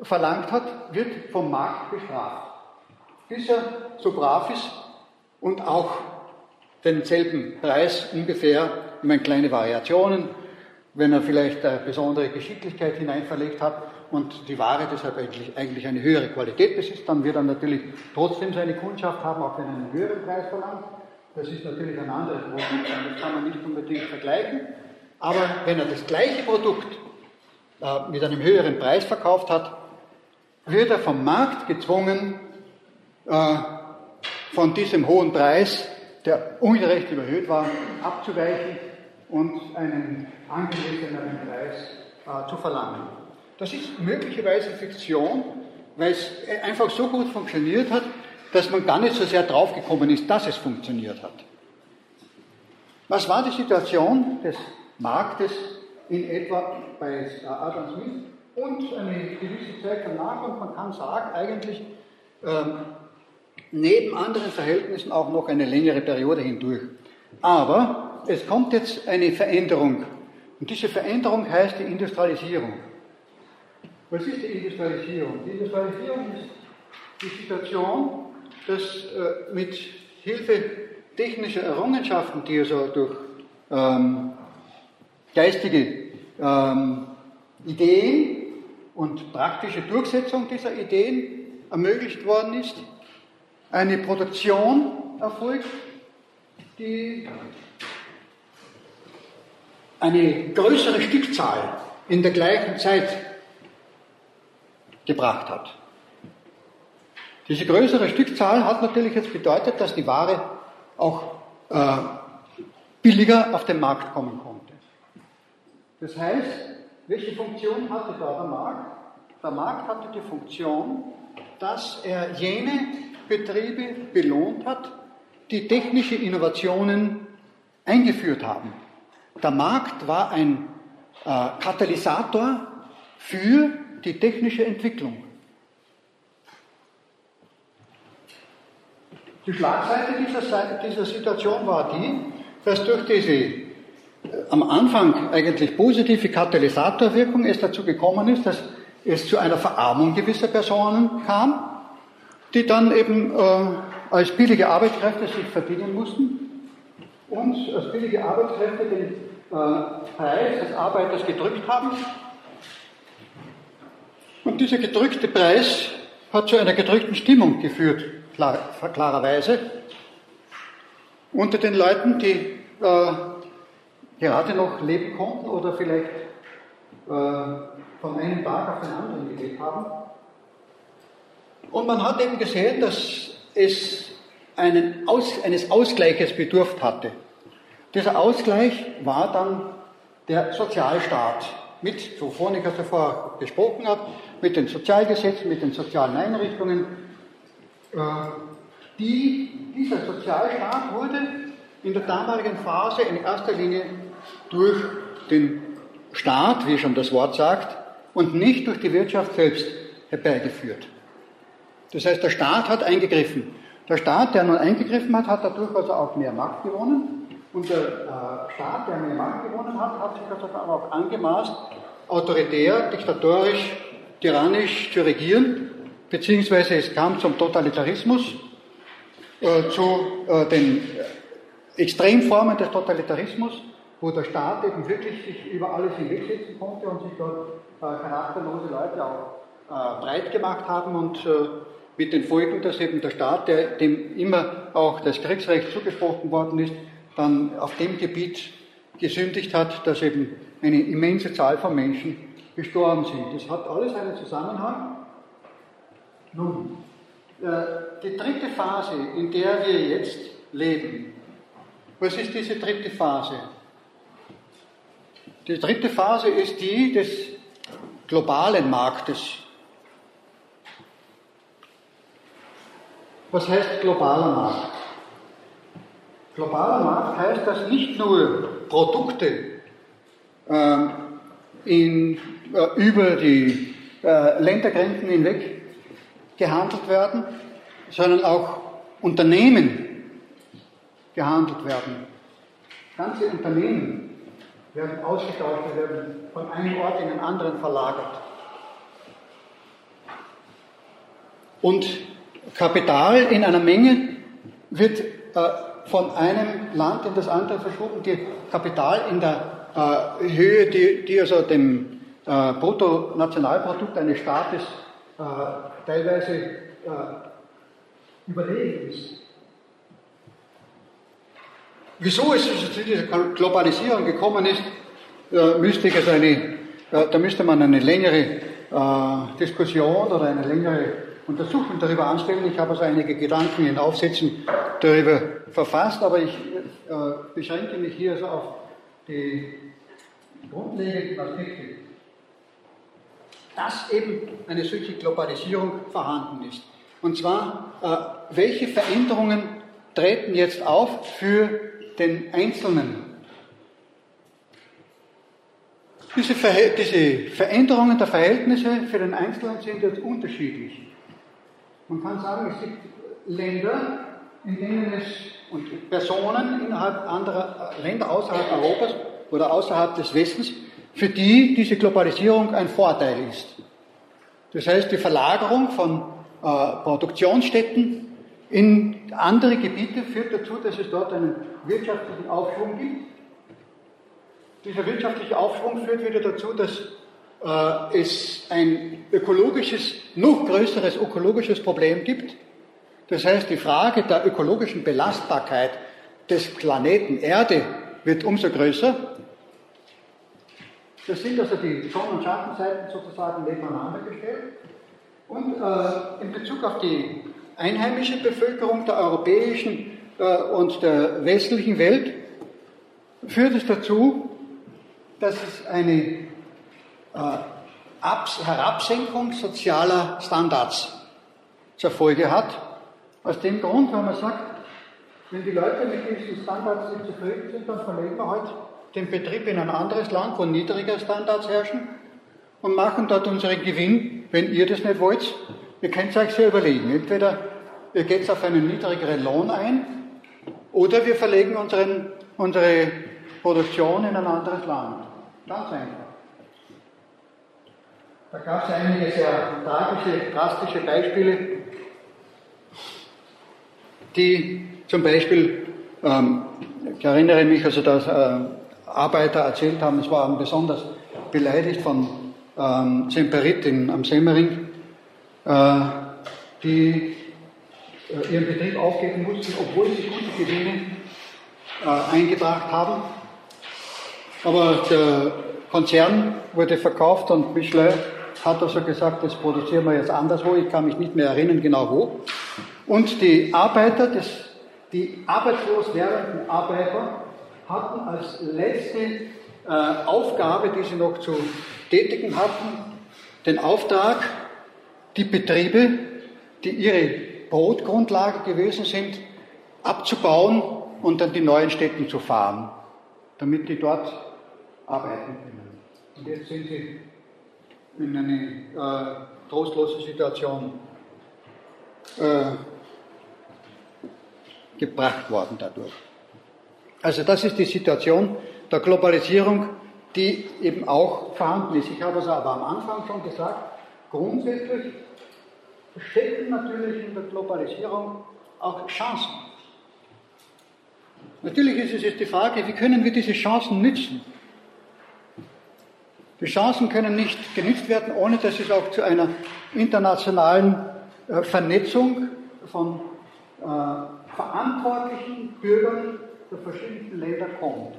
verlangt hat, wird vom Markt bestraft bis er so brav ist und auch denselben Preis ungefähr, ich meine kleine Variationen, wenn er vielleicht eine besondere Geschicklichkeit hineinverlegt hat und die Ware deshalb eigentlich, eine höhere Qualität besitzt, dann wird er natürlich trotzdem seine Kundschaft haben, auch wenn er einen höheren Preis verlangt. Das ist natürlich ein anderes Produkt, das kann man nicht unbedingt vergleichen. Aber wenn er das gleiche Produkt äh, mit einem höheren Preis verkauft hat, wird er vom Markt gezwungen, äh, von diesem hohen Preis, der ungerecht überhöht war, abzuweichen und einen angemesseneren Preis äh, zu verlangen. Das ist möglicherweise Fiktion, weil es einfach so gut funktioniert hat, dass man gar nicht so sehr draufgekommen ist, dass es funktioniert hat. Was war die Situation des Marktes in etwa bei Adam Smith und eine gewisse Zeit danach? Und man kann sagen, eigentlich ähm, neben anderen Verhältnissen auch noch eine längere Periode hindurch. Aber es kommt jetzt eine Veränderung. Und diese Veränderung heißt die Industrialisierung. Was ist die Industrialisierung? Die Industrialisierung ist die Situation, dass äh, mit Hilfe technischer Errungenschaften, die also durch ähm, geistige ähm, Ideen und praktische Durchsetzung dieser Ideen ermöglicht worden ist, eine Produktion erfolgt, die eine größere Stückzahl in der gleichen Zeit gebracht hat. Diese größere Stückzahl hat natürlich jetzt bedeutet, dass die Ware auch äh, billiger auf den Markt kommen konnte. Das heißt, welche Funktion hatte da der Markt? Der Markt hatte die Funktion, dass er jene Betriebe belohnt hat, die technische Innovationen eingeführt haben. Der Markt war ein äh, Katalysator für die technische Entwicklung. Die Schlagseite dieser, dieser Situation war die, dass durch diese am Anfang eigentlich positive Katalysatorwirkung es dazu gekommen ist, dass es zu einer Verarmung gewisser Personen kam, die dann eben äh, als billige Arbeitskräfte sich verdienen mussten und als billige Arbeitskräfte den äh, Preis des Arbeiters gedrückt haben. Und dieser gedrückte Preis hat zu einer gedrückten Stimmung geführt, klar, klarerweise, unter den Leuten, die äh, gerade noch leben konnten oder vielleicht äh, von einem Tag auf den anderen gelebt haben. Und man hat eben gesehen, dass es einen Aus, eines Ausgleiches bedurft hatte. Dieser Ausgleich war dann der Sozialstaat mit, wovon ich also vorher gesprochen habe, mit den Sozialgesetzen, mit den sozialen Einrichtungen. Äh, die, dieser Sozialstaat wurde in der damaligen Phase in erster Linie durch den Staat, wie schon das Wort sagt, und nicht durch die Wirtschaft selbst herbeigeführt. Das heißt, der Staat hat eingegriffen. Der Staat, der nun eingegriffen hat, hat dadurch also auch mehr Macht gewonnen. Und der äh, Staat, der mehr Macht gewonnen hat, hat sich also auch angemaßt, autoritär, diktatorisch, tyrannisch zu regieren, beziehungsweise es kam zum Totalitarismus, äh, zu äh, den Extremformen des Totalitarismus, wo der Staat eben wirklich sich über alles hinwegsetzen konnte und sich dort äh, charakterlose Leute auch äh, breit gemacht haben und äh, mit den Folgen, dass eben der Staat, der, dem immer auch das Kriegsrecht zugesprochen worden ist, dann auf dem Gebiet gesündigt hat, dass eben eine immense Zahl von Menschen gestorben sind. Das hat alles einen Zusammenhang. Nun, die dritte Phase, in der wir jetzt leben, was ist diese dritte Phase? Die dritte Phase ist die des globalen Marktes. Was heißt globaler Markt? Globaler Markt heißt, dass nicht nur Produkte äh, in, äh, über die äh, Ländergrenzen hinweg gehandelt werden, sondern auch Unternehmen gehandelt werden. Ganze Unternehmen werden ausgetauscht, werden von einem Ort in den anderen verlagert. Und Kapital in einer Menge wird äh, von einem Land in das andere verschoben. Die Kapital in der äh, Höhe, die, die, also dem äh, Bruttonationalprodukt eines Staates äh, teilweise äh, überlegen ist. Wieso es zu dieser Globalisierung gekommen ist, äh, müsste ich also eine, da müsste man eine längere Diskussion oder eine längere Untersuchung darüber anstellen. Ich habe also einige Gedanken in Aufsätzen darüber verfasst, aber ich äh, beschränke mich hier also auf die grundlegenden Aspekte. Dass eben eine solche Globalisierung vorhanden ist. Und zwar, äh, welche Veränderungen treten jetzt auf für den Einzelnen? Diese, Verhält diese Veränderungen der Verhältnisse für den Einzelnen sind jetzt unterschiedlich. Man kann sagen, es gibt Länder, in denen es und Personen innerhalb anderer Länder außerhalb Europas oder außerhalb des Westens, für die diese Globalisierung ein Vorteil ist. Das heißt, die Verlagerung von äh, Produktionsstätten in andere Gebiete führt dazu, dass es dort einen wirtschaftlichen Aufschwung gibt. Dieser wirtschaftliche Aufschwung führt wieder dazu, dass äh, es ein ökologisches, noch größeres ökologisches Problem gibt. Das heißt, die Frage der ökologischen Belastbarkeit des Planeten Erde wird umso größer. Das sind also die Sonn- und Schattenseiten sozusagen nebeneinander gestellt. Und äh, in Bezug auf die einheimische Bevölkerung der europäischen äh, und der westlichen Welt führt es dazu, dass es eine äh, Herabsenkung sozialer Standards zur Folge hat. Aus dem Grund, weil man sagt, wenn die Leute mit diesen Standards nicht zufrieden sind, dann verlegen wir halt den Betrieb in ein anderes Land, wo niedrigere Standards herrschen und machen dort unseren Gewinn, wenn ihr das nicht wollt. Ihr könnt es euch sehr überlegen. Entweder ihr geht auf einen niedrigeren Lohn ein oder wir verlegen unseren, unsere Produktion in ein anderes Land. Ganz einfach. Da gab es einige sehr tragische, drastische Beispiele, die zum Beispiel, ähm, ich erinnere mich, also dass äh, Arbeiter erzählt haben, es waren besonders beleidigt von ähm, Semperit in, am Semmering, die äh, ihren Betrieb aufgeben mussten, obwohl sie gute Gewinne äh, eingebracht haben. Aber der Konzern wurde verkauft und Michelin hat also gesagt, das produzieren wir jetzt anderswo, ich kann mich nicht mehr erinnern genau wo. Und die Arbeiter, das, die arbeitslos werdenden Arbeiter hatten als letzte äh, Aufgabe, die sie noch zu tätigen hatten, den Auftrag, die Betriebe, die ihre Brotgrundlage gewesen sind, abzubauen und an die neuen Städten zu fahren, damit die dort arbeiten können. Und jetzt sind sie in eine äh, trostlose Situation äh, gebracht worden dadurch. Also das ist die Situation der Globalisierung, die eben auch vorhanden ist. Ich habe es aber am Anfang schon gesagt, grundsätzlich stecken natürlich in der Globalisierung auch Chancen. Natürlich ist es jetzt die Frage, wie können wir diese Chancen nützen? Die Chancen können nicht genützt werden, ohne dass es auch zu einer internationalen äh, Vernetzung von äh, verantwortlichen Bürgern der verschiedenen Länder kommt.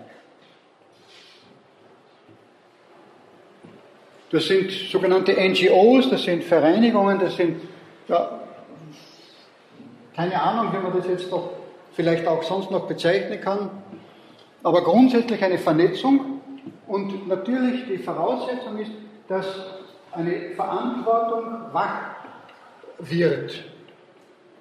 Das sind sogenannte NGOs, das sind Vereinigungen, das sind, ja, keine Ahnung, wie man das jetzt doch vielleicht auch sonst noch bezeichnen kann, aber grundsätzlich eine Vernetzung und natürlich die Voraussetzung ist, dass eine Verantwortung wach wird.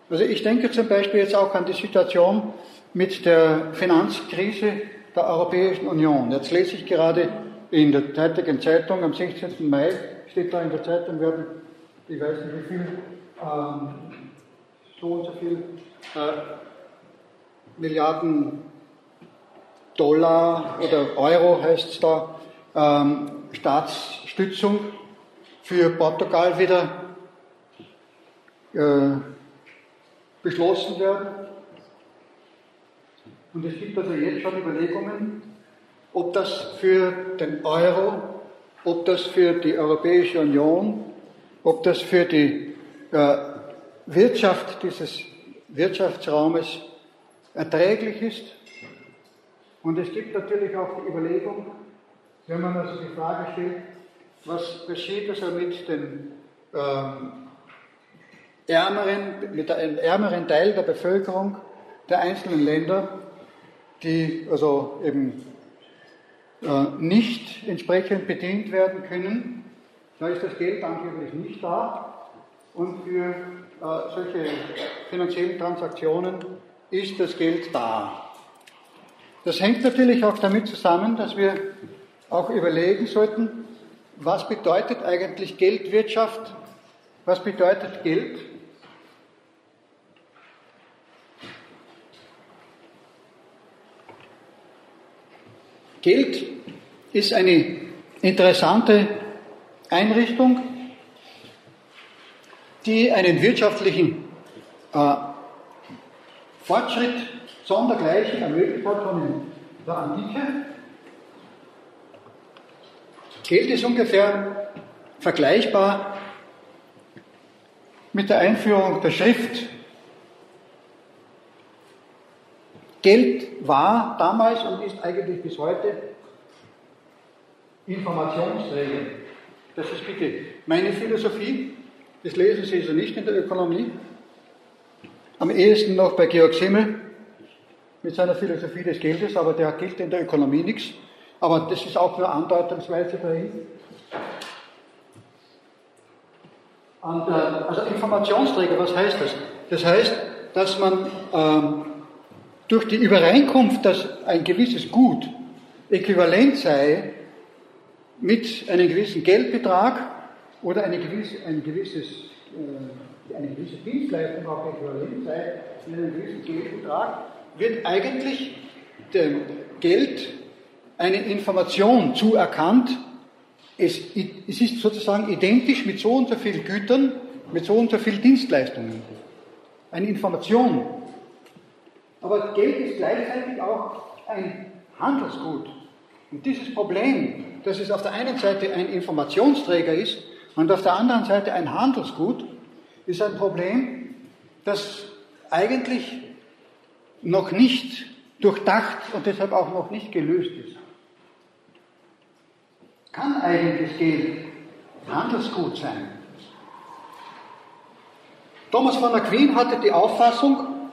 Also ich denke zum Beispiel jetzt auch an die Situation mit der Finanzkrise der Europäischen Union. Jetzt lese ich gerade in der heutigen Zeitung am 16. Mai, steht da in der Zeitung, werden, ich weiß nicht wie viel, ähm, so und so viel äh, Milliarden Dollar oder Euro heißt es da, ähm, Staatsstützung für Portugal wieder äh, beschlossen werden. Und es gibt also jetzt schon Überlegungen, ob das für den Euro, ob das für die Europäische Union, ob das für die äh, Wirtschaft dieses Wirtschaftsraumes erträglich ist. Und es gibt natürlich auch die Überlegung, wenn man also die Frage stellt, was geschieht also mit den ähm, ärmeren, mit einem ärmeren Teil der Bevölkerung der einzelnen Länder, die also eben nicht entsprechend bedient werden können. Da ist das Geld angeblich nicht da. Und für äh, solche finanziellen Transaktionen ist das Geld da. Das hängt natürlich auch damit zusammen, dass wir auch überlegen sollten, was bedeutet eigentlich Geldwirtschaft? Was bedeutet Geld? Geld ist eine interessante Einrichtung, die einen wirtschaftlichen äh, Fortschritt sondergleichen ermöglicht hat von der Antike. Geld ist ungefähr vergleichbar mit der Einführung der Schrift. Geld war damals und ist eigentlich bis heute Informationsträger. Das ist bitte meine Philosophie. Das lesen Sie also nicht in der Ökonomie. Am ehesten noch bei Georg Simmel mit seiner Philosophie des Geldes, aber der gilt in der Ökonomie nichts. Aber das ist auch nur andeutungsweise dahin. Und, also Informationsträger, was heißt das? Das heißt, dass man ähm, durch die Übereinkunft, dass ein gewisses Gut äquivalent sei mit einem gewissen Geldbetrag oder eine gewisse, ein gewisses, äh, eine gewisse Dienstleistung auch äquivalent sei mit einem gewissen Geldbetrag, wird eigentlich dem Geld eine Information zuerkannt. Es, es ist sozusagen identisch mit so und so vielen Gütern, mit so und so vielen Dienstleistungen. Eine Information. Aber Geld ist gleichzeitig auch ein Handelsgut. Und dieses Problem, dass es auf der einen Seite ein Informationsträger ist und auf der anderen Seite ein Handelsgut, ist ein Problem, das eigentlich noch nicht durchdacht und deshalb auch noch nicht gelöst ist. Kann eigentlich Geld Handelsgut sein? Thomas von Aquin hatte die Auffassung,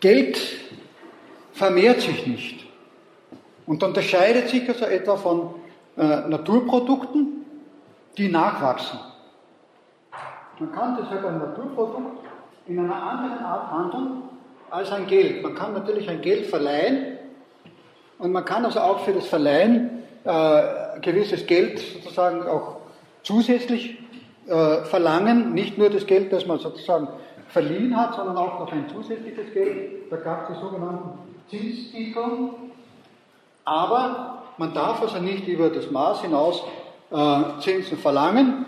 Geld vermehrt sich nicht und unterscheidet sich also etwa von äh, Naturprodukten, die nachwachsen. Man kann deshalb ein Naturprodukt in einer anderen Art handeln als ein Geld. Man kann natürlich ein Geld verleihen und man kann also auch für das Verleihen äh, gewisses Geld sozusagen auch zusätzlich äh, verlangen, nicht nur das Geld, das man sozusagen verliehen hat, sondern auch noch ein zusätzliches Geld. Da gab es die sogenannten Zinstitel. Aber man darf also nicht über das Maß hinaus äh, Zinsen verlangen.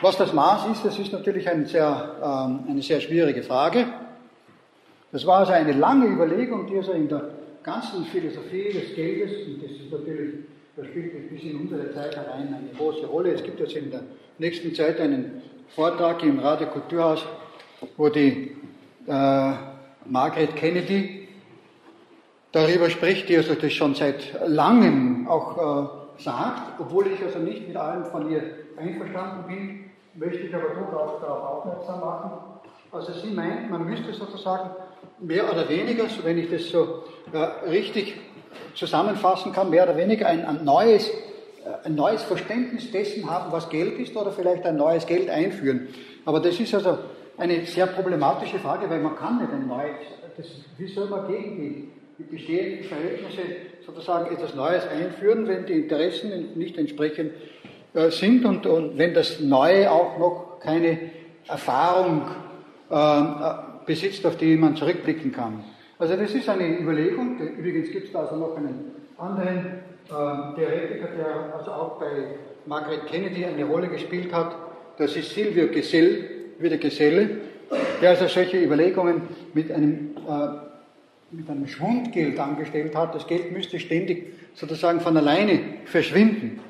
Was das Maß ist, das ist natürlich ein sehr, ähm, eine sehr schwierige Frage. Das war also eine lange Überlegung, die also in der ganzen Philosophie des Geldes, und das ist natürlich, das spielt bis in unsere Zeit herein eine große Rolle. Es gibt jetzt in der nächsten Zeit einen Vortrag im Radio Kulturhaus, wo die äh, Margaret Kennedy darüber spricht, die also das schon seit langem auch äh, sagt, obwohl ich also nicht mit allem von ihr einverstanden bin, möchte ich aber durchaus darauf aufmerksam machen. Also sie meint, man müsste sozusagen mehr oder weniger, so wenn ich das so äh, richtig zusammenfassen kann, mehr oder weniger ein, ein neues äh, ein neues Verständnis dessen haben, was Geld ist, oder vielleicht ein neues Geld einführen. Aber das ist also eine sehr problematische Frage, weil man kann nicht ein neues, das, wie soll man gegen die, die bestehenden Verhältnisse sozusagen etwas Neues einführen, wenn die Interessen nicht entsprechend äh, sind und, und, wenn das Neue auch noch keine Erfahrung äh, äh besitzt, auf die man zurückblicken kann. Also das ist eine Überlegung. Übrigens gibt es da also noch einen anderen äh, Theoretiker, der also auch bei Margaret Kennedy eine Rolle gespielt hat. Das ist Silvio Gesell, wieder Geselle, der also solche Überlegungen mit einem, äh, mit einem Schwundgeld angestellt hat. Das Geld müsste ständig sozusagen von alleine verschwinden.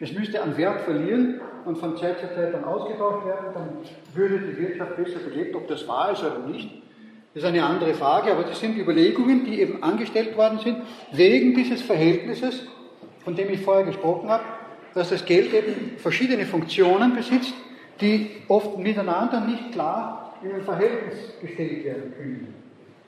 Es müsste an Wert verlieren und von Zeit zu Zeit dann ausgetauscht werden, dann würde die Wirtschaft besser belebt, ob das wahr ist oder nicht. Ist eine andere Frage, aber das sind Überlegungen, die eben angestellt worden sind, wegen dieses Verhältnisses, von dem ich vorher gesprochen habe, dass das Geld eben verschiedene Funktionen besitzt, die oft miteinander nicht klar in ein Verhältnis gestellt werden können.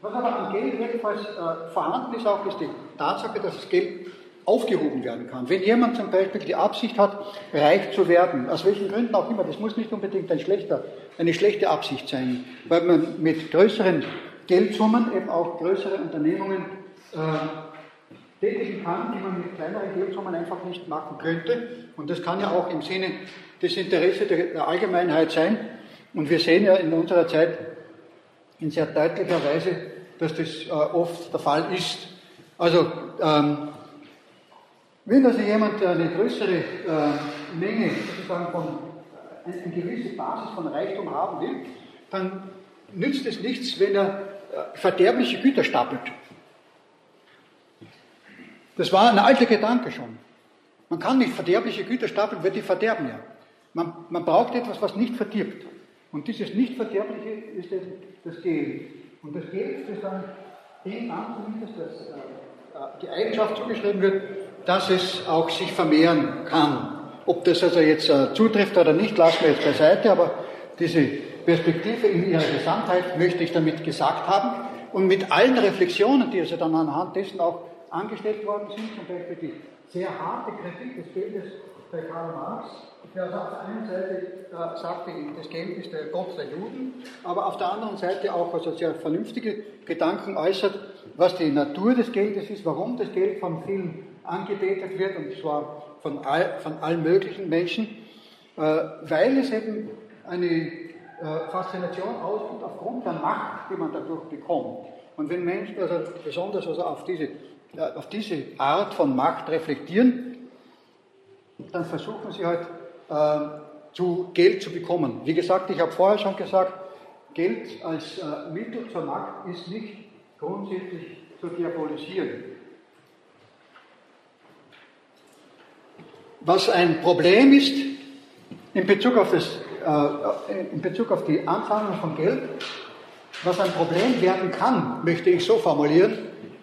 Was aber an Geld jedenfalls äh, vorhanden ist, auch ist die Tatsache, dass das Geld aufgehoben werden kann. Wenn jemand zum Beispiel die Absicht hat, reich zu werden, aus welchen Gründen auch immer, das muss nicht unbedingt ein schlechter, eine schlechte Absicht sein, weil man mit größeren Geldsummen eben auch größere Unternehmungen äh, tätigen kann, die man mit kleineren Geldsummen einfach nicht machen könnte. Und das kann ja auch im Sinne des Interesses der Allgemeinheit sein. Und wir sehen ja in unserer Zeit in sehr deutlicher Weise, dass das äh, oft der Fall ist. Also ähm, wenn also jemand eine größere äh, Menge sozusagen von, eine, eine gewisse Basis von Reichtum haben will, dann nützt es nichts, wenn er äh, verderbliche Güter stapelt. Das war ein alter Gedanke schon. Man kann nicht verderbliche Güter stapeln, weil die verderben ja. Man, man braucht etwas, was nicht verdirbt. Und dieses Nicht-Verderbliche ist das Geld. Und das Geld ist dann dem an, zumindest dass, äh, die Eigenschaft zugeschrieben wird, dass es auch sich vermehren kann. Ob das also jetzt äh, zutrifft oder nicht, lassen wir jetzt beiseite, aber diese Perspektive in ihrer Gesamtheit möchte ich damit gesagt haben. Und mit allen Reflexionen, die also dann anhand dessen auch angestellt worden sind, zum Beispiel die sehr harte Kritik des Geldes bei Karl Marx, der also auf der einen Seite äh, sagte, das Geld ist der Gott der Juden, aber auf der anderen Seite auch also sehr vernünftige Gedanken äußert, was die Natur des Geldes ist, warum das Geld von vielen angebetet wird, und zwar von, all, von allen möglichen Menschen, äh, weil es eben eine äh, Faszination ausübt aufgrund der Macht, die man dadurch bekommt. Und wenn Menschen also besonders also auf diese auf diese Art von Macht reflektieren, dann versuchen sie halt äh, zu Geld zu bekommen. Wie gesagt, ich habe vorher schon gesagt, Geld als äh, Mittel zur Macht ist nicht grundsätzlich zu diabolisieren. Was ein Problem ist in Bezug auf, das, äh, in Bezug auf die Anzahlung von Geld, was ein Problem werden kann, möchte ich so formulieren,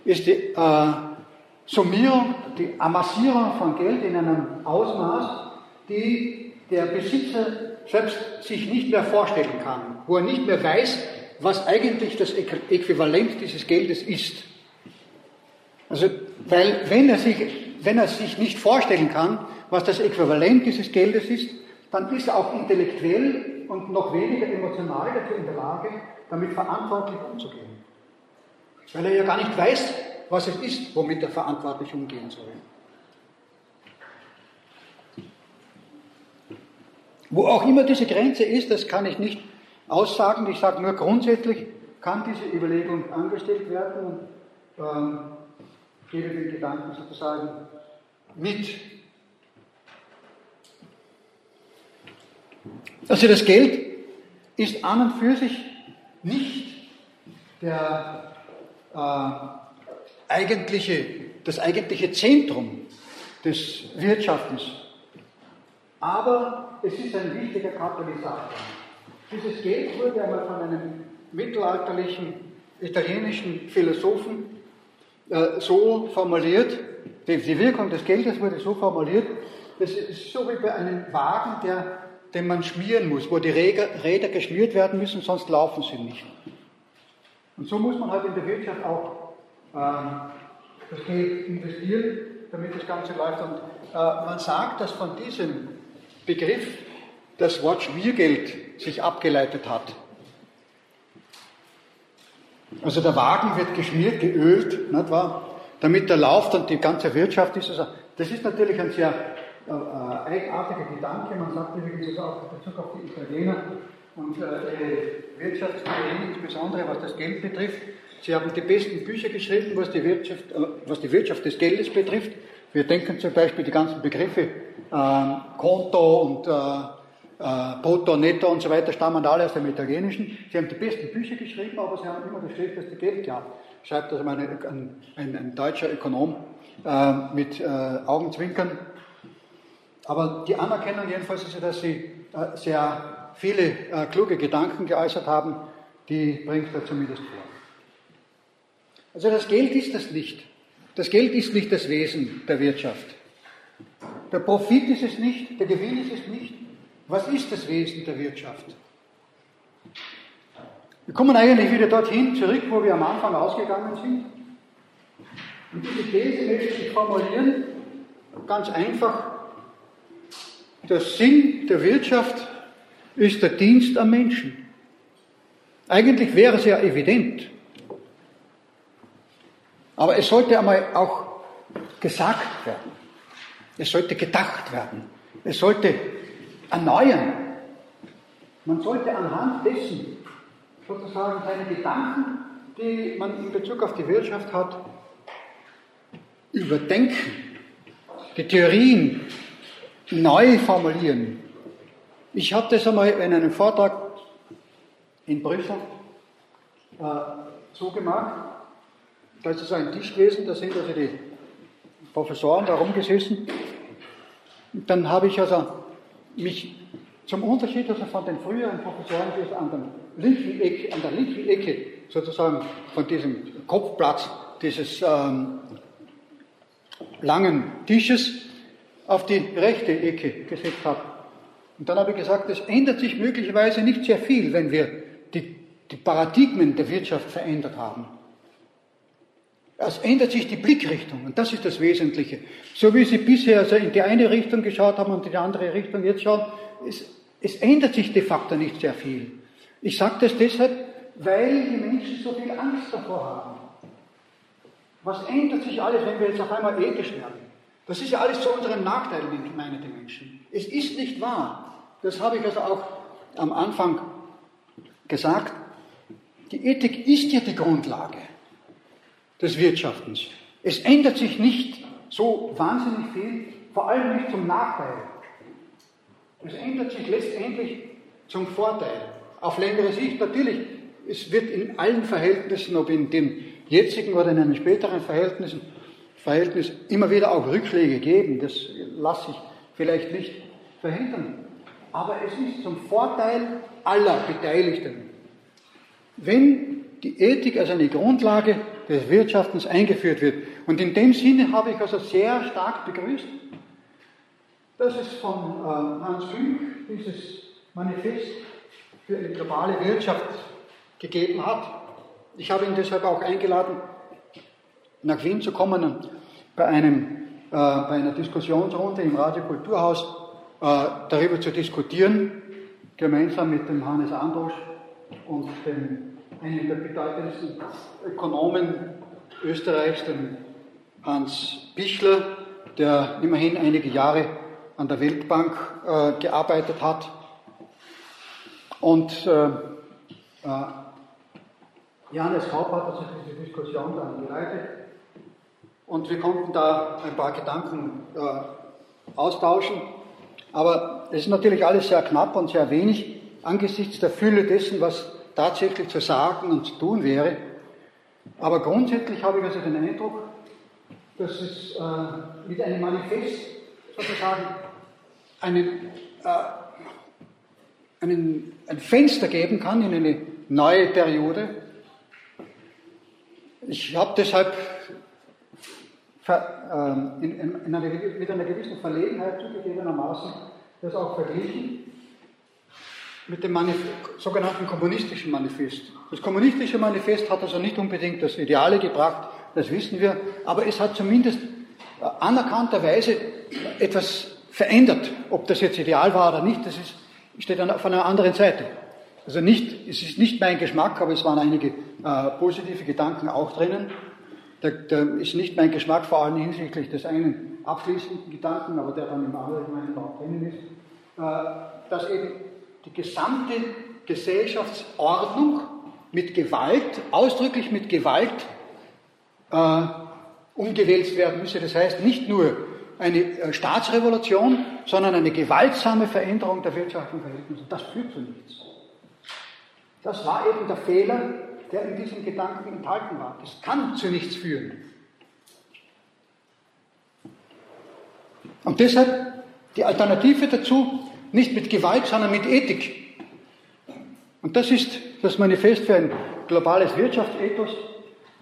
ist die äh, Summierung, die Amassierung von Geld in einem Ausmaß, die der Besitzer selbst sich nicht mehr vorstellen kann, wo er nicht mehr weiß, was eigentlich das Äquivalent dieses Geldes ist. Also, weil wenn er sich, wenn er sich nicht vorstellen kann, was das Äquivalent dieses Geldes ist, dann ist er auch intellektuell und noch weniger emotional dazu in der Lage, damit verantwortlich umzugehen. Weil er ja gar nicht weiß, was es ist, womit er verantwortlich umgehen soll. Wo auch immer diese Grenze ist, das kann ich nicht aussagen. Ich sage nur grundsätzlich kann diese Überlegung angestellt werden und ähm, gebe den Gedanken sozusagen mit. Also das Geld ist an und für sich nicht der äh, eigentliche, das eigentliche Zentrum des Wirtschaftens. Aber es ist ein wichtiger Katalysator. Dieses Geld wurde einmal von einem mittelalterlichen italienischen Philosophen äh, so formuliert, die, die, Wirkung des Geldes wurde so formuliert, das ist so wie bei einem Wagen, der, den man schmieren muss, wo die Räder, Räder geschmiert werden müssen, sonst laufen sie nicht. Und so muss man halt in der Wirtschaft auch ähm, das Geld investieren, damit das Ganze läuft. Und äh, man sagt, dass von diesem Begriff das Wort Schmiergeld sich abgeleitet hat. Also der Wagen wird geschmiert, geölt, nicht wahr? damit er läuft und die ganze Wirtschaft ist. Also, das ist natürlich ein sehr äh, äh eigenartiger Gedanke. Man sagt übrigens auch in Bezug auf die Italiener und äh, Wirtschaftstheorie, insbesondere was das Geld betrifft, Sie haben die besten Bücher geschrieben, was die Wirtschaft, äh, was die Wirtschaft des Geldes betrifft. Wir denken zum Beispiel die ganzen Begriffe äh, Konto und äh, äh, Brutto, Netto und so weiter stammen alle aus dem Italienischen. Sie haben die besten Bücher geschrieben, aber sie haben immer das schlechteste Geld gehabt. Schreibt also ein, ein, ein, ein deutscher Ökonom äh, mit Augenzwinkern. Aber die Anerkennung jedenfalls ist ja, dass sie äh, sehr viele äh, kluge Gedanken geäußert haben, die bringt er zumindest vor. Also das Geld ist das nicht. Das Geld ist nicht das Wesen der Wirtschaft. Der Profit ist es nicht, der Gewinn ist es nicht. Was ist das Wesen der Wirtschaft? Wir kommen eigentlich wieder dorthin zurück, wo wir am Anfang ausgegangen sind. Und diese These möchte ich formulieren, ganz einfach. Der Sinn der Wirtschaft ist der Dienst am Menschen. Eigentlich wäre es ja evident. Aber es sollte einmal auch gesagt werden. Es sollte gedacht werden. Es sollte erneuern. Man sollte anhand dessen sozusagen seine Gedanken, die man in Bezug auf die Wirtschaft hat, überdenken, die Theorien neu formulieren. Ich habe das einmal in einem Vortrag in Brüssel äh, so gemacht. Da ist so ein Tisch gewesen, da sind also die Professoren da rumgesessen dann habe ich also mich zum Unterschied also von den früheren Professoren, die an, der linken Ecke, an der linken Ecke sozusagen von diesem Kopfplatz dieses ähm, langen Tisches auf die rechte Ecke gesetzt habe. Und dann habe ich gesagt, es ändert sich möglicherweise nicht sehr viel, wenn wir die, die Paradigmen der Wirtschaft verändert haben. Es ändert sich die Blickrichtung und das ist das Wesentliche. So wie Sie bisher also in die eine Richtung geschaut haben und in die andere Richtung jetzt schauen, es, es ändert sich de facto nicht sehr viel. Ich sage das deshalb, weil die Menschen so viel Angst davor haben. Was ändert sich alles, wenn wir jetzt auf einmal ethisch werden? Das ist ja alles zu unserem Nachteil, meinen die Menschen. Es ist nicht wahr. Das habe ich also auch am Anfang gesagt. Die Ethik ist ja die Grundlage des Wirtschaftens. Es ändert sich nicht so wahnsinnig viel, vor allem nicht zum Nachteil. Es ändert sich letztendlich zum Vorteil. Auf längere Sicht natürlich, es wird in allen Verhältnissen, ob in dem jetzigen oder in einem späteren Verhältnissen, Verhältnis immer wieder auch Rückschläge geben. Das lasse ich vielleicht nicht verhindern. Aber es ist zum Vorteil aller Beteiligten. Wenn die Ethik als eine Grundlage des Wirtschaftens eingeführt wird. Und in dem Sinne habe ich also sehr stark begrüßt, dass es von äh, Hans Fünk dieses Manifest für eine globale Wirtschaft gegeben hat. Ich habe ihn deshalb auch eingeladen, nach Wien zu kommen und bei, einem, äh, bei einer Diskussionsrunde im Radio Kulturhaus äh, darüber zu diskutieren, gemeinsam mit dem Hannes Androsch und dem einen der bedeutendsten Ökonomen Österreichs, den Hans Bichler, der immerhin einige Jahre an der Weltbank äh, gearbeitet hat. Und äh, äh, Johannes Kaup hat also diese Diskussion dann geleitet. Und wir konnten da ein paar Gedanken äh, austauschen. Aber es ist natürlich alles sehr knapp und sehr wenig angesichts der Fülle dessen, was tatsächlich zu sagen und zu tun wäre. Aber grundsätzlich habe ich also den Eindruck, dass es äh, mit einem Manifest sozusagen einen, äh, einen, ein Fenster geben kann in eine neue Periode. Ich habe deshalb ver, äh, in, in eine, mit einer gewissen Verlegenheit zugegebenermaßen das auch verglichen mit dem Manif sogenannten kommunistischen Manifest. Das kommunistische Manifest hat also nicht unbedingt das Ideale gebracht, das wissen wir, aber es hat zumindest äh, anerkannterweise etwas verändert. Ob das jetzt ideal war oder nicht, das ist, steht auf einer anderen Seite. Also nicht, es ist nicht mein Geschmack, aber es waren einige äh, positive Gedanken auch drinnen. Da, da, ist nicht mein Geschmack, vor allem hinsichtlich des einen abschließenden Gedanken, aber der dann im Allgemeinen auch drinnen ist, äh, dass eben die gesamte Gesellschaftsordnung mit Gewalt, ausdrücklich mit Gewalt, äh, umgewälzt werden müsse. Das heißt nicht nur eine äh, Staatsrevolution, sondern eine gewaltsame Veränderung der wirtschaftlichen Verhältnisse. Das führt zu nichts. Das war eben der Fehler, der in diesem Gedanken enthalten war. Das kann zu nichts führen. Und deshalb die Alternative dazu nicht mit Gewalt, sondern mit Ethik. Und das ist das Manifest für ein globales Wirtschaftsethos.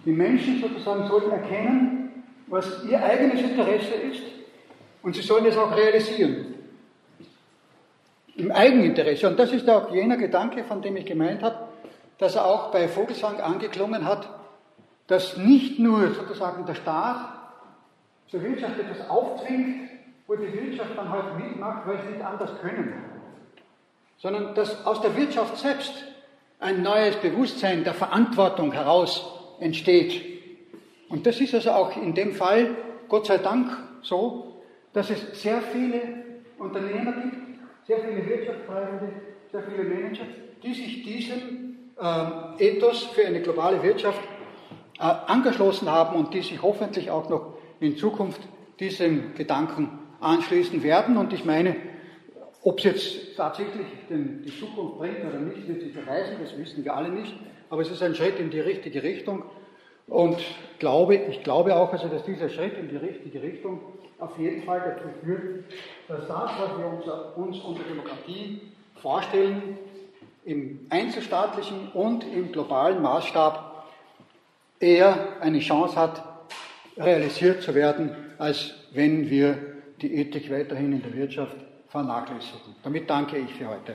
Die Menschen sozusagen sollten erkennen, was ihr eigenes Interesse ist und sie sollen es auch realisieren. Im Eigeninteresse. Und das ist auch jener Gedanke, von dem ich gemeint habe, dass er auch bei Vogelsang angeklungen hat, dass nicht nur sozusagen der Staat zur Wirtschaft etwas aufzwingt, wo die Wirtschaft dann halt mitmacht, weil sie nicht anders können, sondern dass aus der Wirtschaft selbst ein neues Bewusstsein der Verantwortung heraus entsteht. Und das ist also auch in dem Fall, Gott sei Dank, so, dass es sehr viele Unternehmer gibt, sehr viele Wirtschaftsfreunde, sehr viele Manager, die sich diesem äh, Ethos für eine globale Wirtschaft äh, angeschlossen haben und die sich hoffentlich auch noch in Zukunft diesem Gedanken anschließen werden. Und ich meine, ob es jetzt tatsächlich den, die Zukunft bringt oder nicht, wird sich erweisen, das wissen wir alle nicht. Aber es ist ein Schritt in die richtige Richtung. Und glaube, ich glaube auch, also, dass dieser Schritt in die richtige Richtung auf jeden Fall dazu führt, dass das, was wir uns, uns unter Demokratie vorstellen, im einzelstaatlichen und im globalen Maßstab eher eine Chance hat, realisiert zu werden, als wenn wir die Ethik weiterhin in der Wirtschaft vernachlässigen. Damit danke ich für heute.